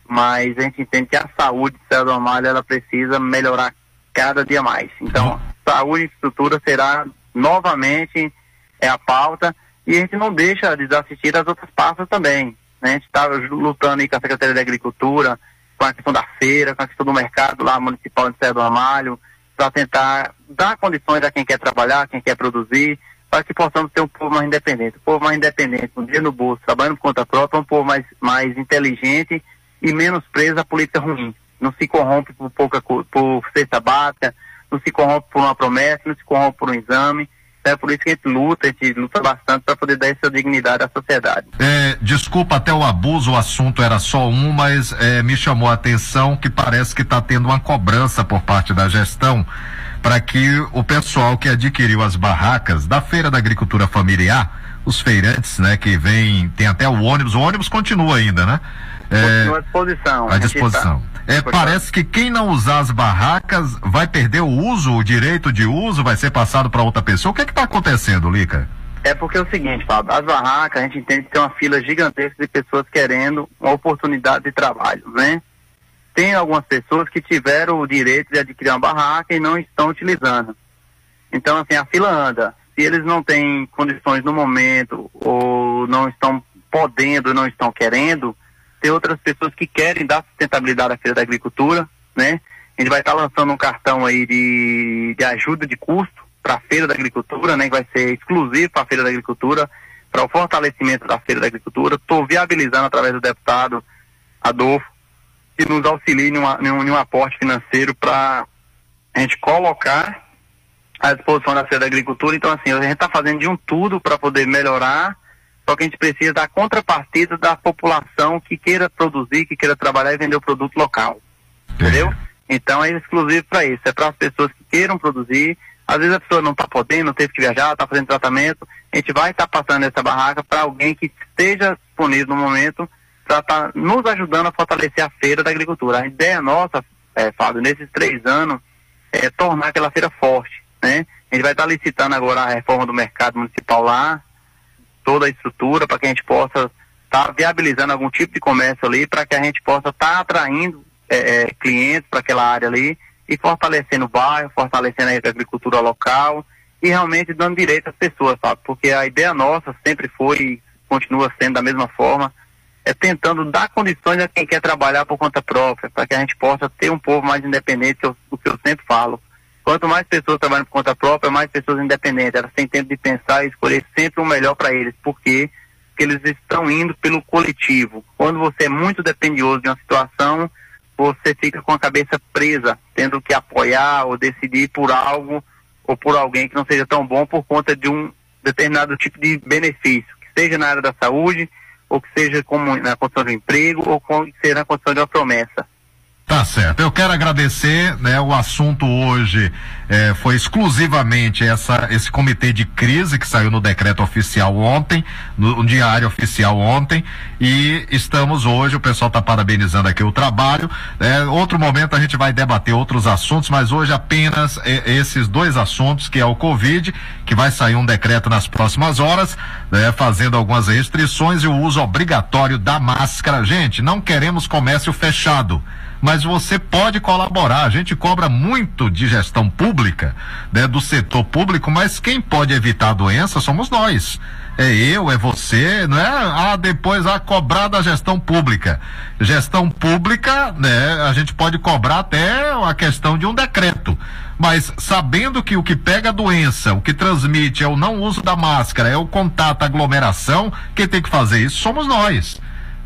mas a gente entende que a saúde de do Amalho, ela precisa melhorar cada dia mais. Então, saúde e estrutura será novamente é a pauta e a gente não deixa de assistir as outras pastas também. Né? A gente está lutando aí com a Secretaria da Agricultura, com a questão da feira, com a questão do mercado lá municipal de Serra do Ramalho, para tentar dar condições a quem quer trabalhar, quem quer produzir, para que possamos ter um povo mais independente. Um povo mais independente, um dia no bolso, trabalhando por conta própria, um povo mais, mais inteligente e menos preso à política ruim. Não se corrompe por pouca por cesta básica, não se corrompe por uma promessa, não se corrompe por um exame. É por isso que a gente luta, a gente luta bastante para poder dar essa dignidade à sociedade. É, desculpa até o abuso, o assunto era só um, mas é, me chamou a atenção que parece que está tendo uma cobrança por parte da gestão para que o pessoal que adquiriu as barracas da Feira da Agricultura Familiar, os feirantes, né, que vem, tem até o ônibus, o ônibus continua ainda, né? É, à disposição. à A gente disposição. tá- É, parece que quem não usar as barracas vai perder o uso, o direito de uso, vai ser passado para outra pessoa. O que é está acontecendo, Lica? É porque é o seguinte, Fábio, as barracas, a gente entende que tem uma fila gigantesca de pessoas querendo uma oportunidade de trabalho, né? Tem algumas pessoas que tiveram o direito de adquirir uma barraca e não estão utilizando. Então, assim, a fila anda. Se eles não têm condições no momento ou não estão podendo, não estão querendo, tem outras pessoas que querem dar sustentabilidade à Feira da Agricultura, né? A gente vai estar lançando um cartão aí de, de ajuda de custo para a Feira da Agricultura, né? Que vai ser exclusivo para a Feira da Agricultura, para o fortalecimento da Feira da Agricultura. Estou viabilizando através do deputado Adolfo que nos auxilie em, uma, em um, em um aporte financeiro para a gente colocar à disposição da Feira da Agricultura. Então, assim, a gente está fazendo de um tudo para poder melhorar, só que a gente precisa da contrapartida da população que queira produzir, que queira trabalhar e vender o produto local. Entendeu? Então é exclusivo para isso, é para as pessoas que queiram produzir. Às vezes a pessoa não está podendo, não teve que viajar, está fazendo tratamento. A gente vai estar passando essa barraca para alguém que esteja disponível no momento para estar nos ajudando a fortalecer a feira da agricultura. A ideia nossa, é, Fábio, nesses três anos, é tornar aquela feira forte. Né? A gente vai estar licitando agora a reforma do mercado municipal lá, toda a estrutura para que a gente possa estar viabilizando algum tipo de comércio ali, para que a gente possa estar atraindo é, é, clientes para aquela área ali e fortalecendo o bairro, fortalecendo a agricultura local e realmente dando direito às pessoas, sabe? Porque a ideia nossa sempre foi e continua sendo da mesma forma, é tentando dar condições a quem quer trabalhar por conta própria, para que a gente possa ter um povo mais independente, o que eu sempre falo. Quanto mais pessoas trabalham por conta própria, mais pessoas independentes. Elas têm tempo de pensar e escolher sempre o melhor para eles. Por quê? Porque eles estão indo pelo coletivo. Quando você é muito dependioso de uma situação, você fica com a cabeça presa, tendo que apoiar ou decidir por algo ou por alguém que não seja tão bom por conta de um determinado tipo de benefício, que seja na área da saúde, ou que seja como na condição de um emprego, ou que seja na condição de uma promessa. Tá certo. Eu quero agradecer, né? O assunto hoje eh, foi exclusivamente essa, esse comitê de crise que saiu no decreto oficial ontem, no, no diário oficial ontem, e estamos hoje, o pessoal está parabenizando aqui o trabalho. né? outro momento a gente vai debater outros assuntos, mas hoje apenas eh, esses dois assuntos, que é o Covid, que vai sair um decreto nas próximas horas, né, fazendo algumas restrições e o uso obrigatório da máscara. Gente, não queremos comércio fechado mas você pode colaborar. A gente cobra muito de gestão pública, né, do setor público, mas quem pode evitar a doença somos nós. É eu, é você, não é? Ah, depois a cobrar da gestão pública. Gestão pública, né, a gente pode cobrar até a questão de um decreto. Mas sabendo que o que pega a doença, o que transmite é o não uso da máscara, é o contato, aglomeração, quem tem que fazer isso somos nós.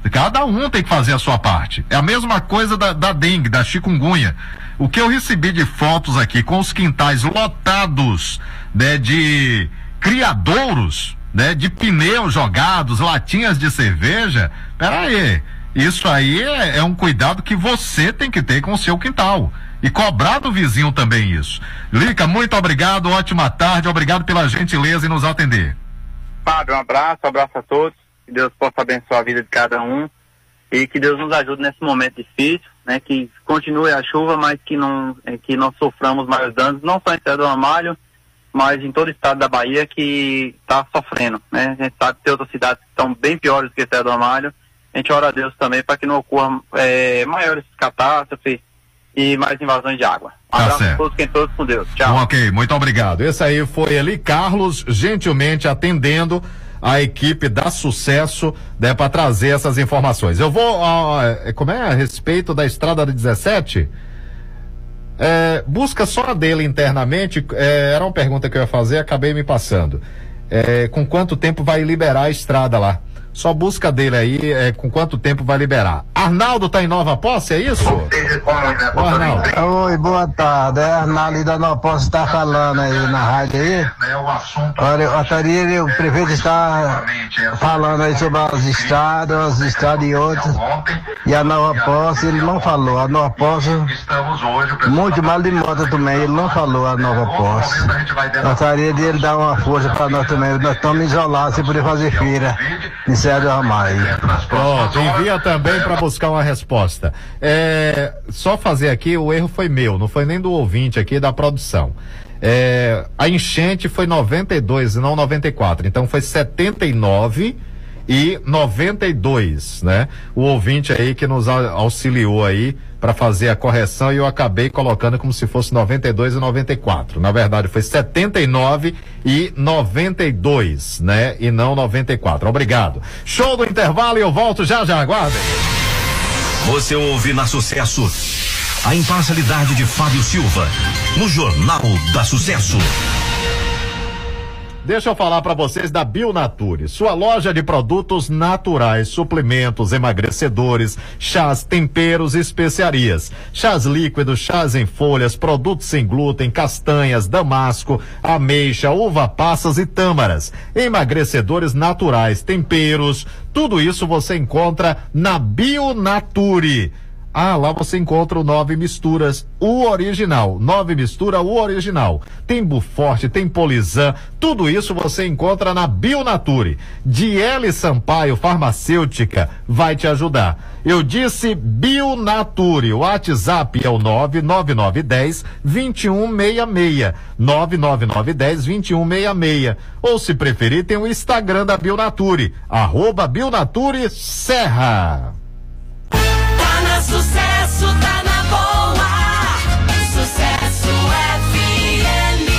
Cada um tem que fazer a sua parte. É a mesma coisa da, da dengue, da chikungunya. O que eu recebi de fotos aqui com os quintais lotados né, de criadouros, né, de pneus jogados, latinhas de cerveja. Peraí, isso aí é, é um cuidado que você tem que ter com o seu quintal. E cobrar do vizinho também isso. Lica, muito obrigado, ótima tarde, obrigado pela gentileza em nos atender. Fábio, um abraço, um abraço a todos. Que Deus possa abençoar a vida de cada um. E que Deus nos ajude nesse momento difícil, né? Que continue a chuva, mas que não, eh, que não soframos maiores danos, não só em Serra do Ramalho, mas em todo o estado da Bahia que está sofrendo, né? A gente sabe que tem outras cidades que estão bem piores que Serra do Ramalho. A gente ora a Deus também para que não ocorram eh, maiores catástrofes e mais invasões de água. Um Tá abraço certo. a todos, quem todos com Deus. Tchau. Ok, muito obrigado. Esse aí foi ali Carlos, gentilmente atendendo a equipe da Sucesso, né, para trazer essas informações. Eu vou, ah, como é, a respeito da estrada da 17? É, busca só a dele internamente, é, era uma pergunta que eu ia fazer, acabei me passando. É, com quanto tempo vai liberar a estrada lá? Só busca dele aí, é, com quanto tempo vai liberar. Arnaldo tá em nova posse, é isso? Ô, Arnaldo. Oi, boa tarde. É Arnaldo da Nova Posse está falando aí na rádio aí. Olha, eu gostaria, o prefeito está falando aí sobre as estradas, as estradas e outras. E a Nova Posse, ele não falou. A Nova Posse, muito mal de moto também, ele não falou a Nova Posse. Gostaria de ele dar uma força para nós também. Nós estamos isolados sem poder fazer feira em Do Ramalho. Pronto, envia também para buscar uma resposta. É, só fazer aqui, o erro foi meu, não foi nem do ouvinte aqui da produção. É, a enchente foi 92 e não 94, então foi 79 e 92, né? O ouvinte aí que nos au- auxiliou aí para fazer a correção e eu acabei colocando como se fosse 92 e 94. Na verdade foi 79 e 92, né? E não 94. Obrigado. Show do intervalo e eu volto já já, aguardem. Você ouve na Sucesso a imparcialidade de Fábio Silva no Jornal da Sucesso. Deixa eu falar para vocês da Bionature, sua loja de produtos naturais, suplementos, emagrecedores, chás, temperos e especiarias. Chás líquidos, chás em folhas, produtos sem glúten, castanhas, damasco, ameixa, uva passas e tâmaras. Emagrecedores naturais, temperos, tudo isso você encontra na Bionature. Ah, lá você encontra o Nove Misturas, o original. Nove Mistura, o original. Tem Buforte, tem Polizan, tudo isso você encontra na Bionature. Diele Sampaio Farmacêutica vai te ajudar. Eu disse Bionature. O WhatsApp é o 99910 2166. 99910 2166. Ou se preferir, tem o Instagram da Bionature, arroba Bionature Serra. Sucesso, tá na boa. Sucesso FM.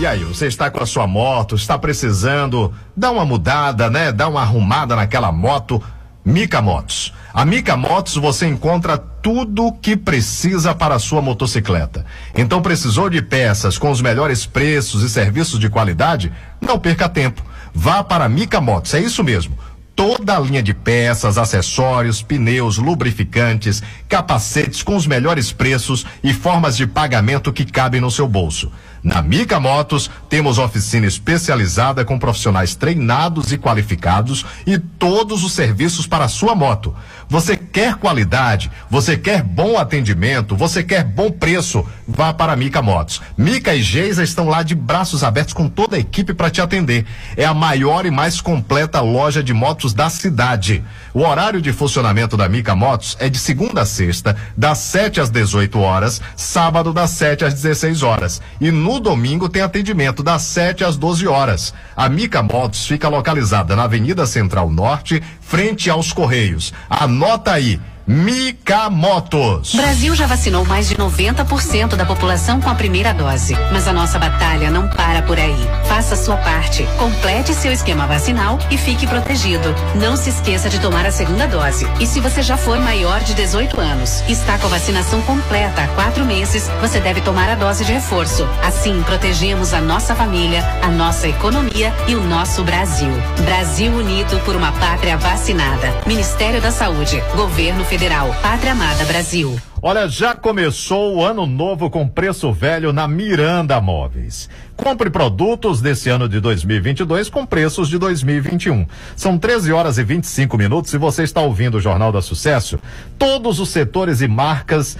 E aí, você está com a sua moto, está precisando dar uma mudada, né? Dar uma arrumada naquela moto? Mica Motos. A Mica Motos você encontra tudo o que precisa para a sua motocicleta. Então precisou de peças com os melhores preços e serviços de qualidade? Não perca tempo. Vá para a Mica Motos, é isso mesmo. Toda a linha de peças, acessórios, pneus, lubrificantes, capacetes com os melhores preços e formas de pagamento que cabem no seu bolso. Na Mica Motos, temos oficina especializada com profissionais treinados e qualificados e todos os serviços para a sua moto. Você quer qualidade? Você quer bom atendimento? Você quer bom preço? Vá para a Mica Motos. Mica e Geisa estão lá de braços abertos com toda a equipe para te atender. É a maior e mais completa loja de motos da cidade. O horário de funcionamento da Mica Motos é de segunda a sexta, das 7 às 18 horas, sábado das 7 às 16 horas. E no domingo tem atendimento das 7 às 12 horas. A Mica Motos fica localizada na Avenida Central Norte, frente aos Correios. Anota aí. Mica Motos. Brasil já vacinou mais de 90% da população com a primeira dose. Mas a nossa batalha não para por aí. Faça sua parte. Complete seu esquema vacinal e fique protegido. Não se esqueça de tomar a segunda dose. E se você já for maior de 18 anos está com a vacinação completa há quatro meses, você deve tomar a dose de reforço. Assim, protegemos a nossa família, a nossa economia e o nosso Brasil. Brasil unido por uma pátria vacinada. Ministério da Saúde. Governo Federal. Pátria Amada Brasil. Olha, já começou o ano novo com preço velho na Miranda Móveis. Compre produtos desse ano de 2022 com preços de 2021. São 13 horas e 25 minutos e você está ouvindo o Jornal da Sucesso. Todos os setores e marcas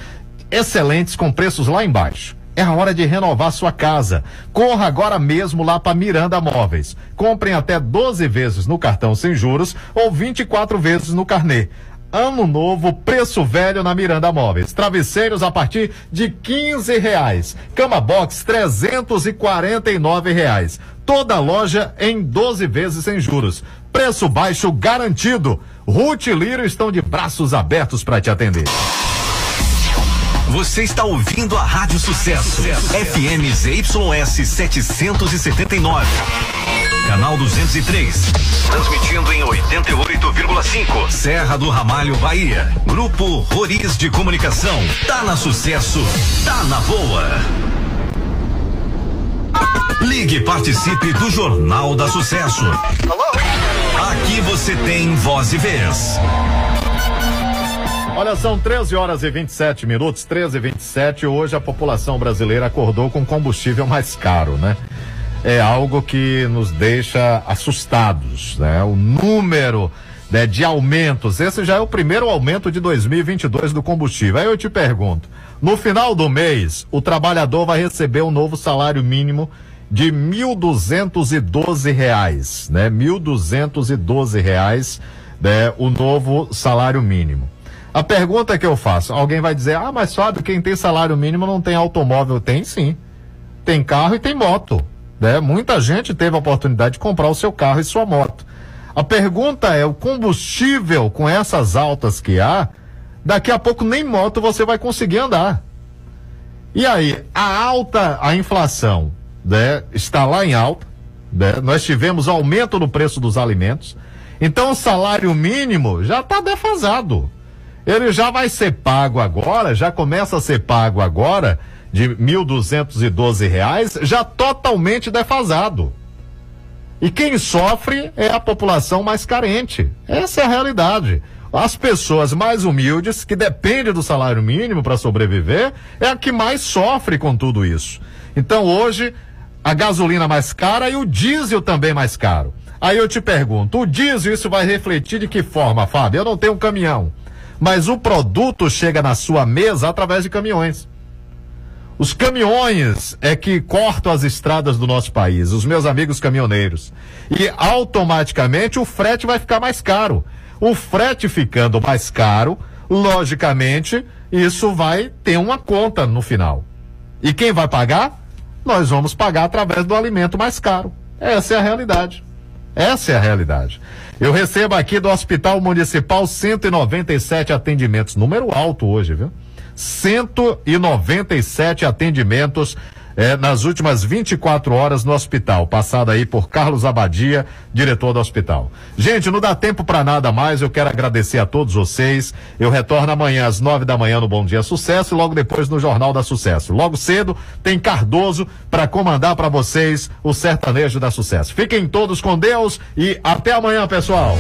excelentes com preços lá embaixo. É a hora de renovar sua casa. Corra agora mesmo lá para Miranda Móveis. Comprem até 12 vezes no cartão sem juros ou 24 vezes no carnê. Ano novo, preço velho na Miranda Móveis. Travesseiros a partir de 15 reais. Cama box 349 reais. Toda loja em 12 vezes sem juros. Preço baixo garantido. Ruth e Lírio estão de braços abertos para te atender. Você está ouvindo a Rádio Sucesso. FM ZYS 779. Canal 203. Transmitindo em 88,5. Serra do Ramalho, Bahia. Grupo Roriz de Comunicação. Tá na Sucesso. Tá na boa. Ligue e participe do Jornal da Sucesso. Aqui você tem voz e vez. Olha, são 13 horas e 27 minutos, 13 e 27. Hoje a população brasileira acordou com combustível mais caro, né? É algo que nos deixa assustados, né? O número né, de aumentos. Esse já é o primeiro aumento de 2022 do combustível. Aí eu te pergunto: no final do mês, o trabalhador vai receber um novo salário mínimo de 1.212 reais, né? 1.212 reais, né? O novo salário mínimo. A pergunta que eu faço, alguém vai dizer, ah, mas Fábio, quem tem salário mínimo não tem automóvel. Tem sim. Tem carro e tem moto. Né? Muita gente teve a oportunidade de comprar o seu carro e sua moto. A pergunta é, o combustível com essas altas que há, daqui a pouco nem moto você vai conseguir andar. E aí, a alta, a inflação, né, está lá em alta, né? Nós tivemos aumento no preço dos alimentos. Então o salário mínimo já está defasado ele já vai ser pago agora, já começa a ser pago agora de 1.212 reais, já totalmente defasado. E quem sofre é a população mais carente. Essa é a realidade. As pessoas mais humildes, que dependem do salário mínimo para sobreviver, é a que mais sofre com tudo isso. Então hoje, a gasolina mais cara e o diesel também mais caro. Aí eu te pergunto, o diesel isso vai refletir de que forma, Fábio? Eu não tenho um caminhão mas o produto chega na sua mesa através de caminhões. Os caminhões é que cortam as estradas do nosso país, os meus amigos caminhoneiros. E automaticamente o frete vai ficar mais caro. O frete ficando mais caro, logicamente, isso vai ter uma conta no final. E quem vai pagar? Nós vamos pagar através do alimento mais caro. Essa é a realidade. Essa é a realidade. Eu recebo aqui do Hospital Municipal 197 atendimentos. Número alto hoje, viu? 197 atendimentos eh, nas últimas 24 horas no hospital, passada aí por Carlos Abadia, diretor do hospital. Gente, não dá tempo para nada mais. Eu quero agradecer a todos vocês. Eu retorno amanhã às nove da manhã no Bom Dia Sucesso e logo depois no Jornal da Sucesso. Logo cedo tem Cardoso para comandar para vocês o sertanejo da Sucesso. Fiquem todos com Deus e até amanhã, pessoal.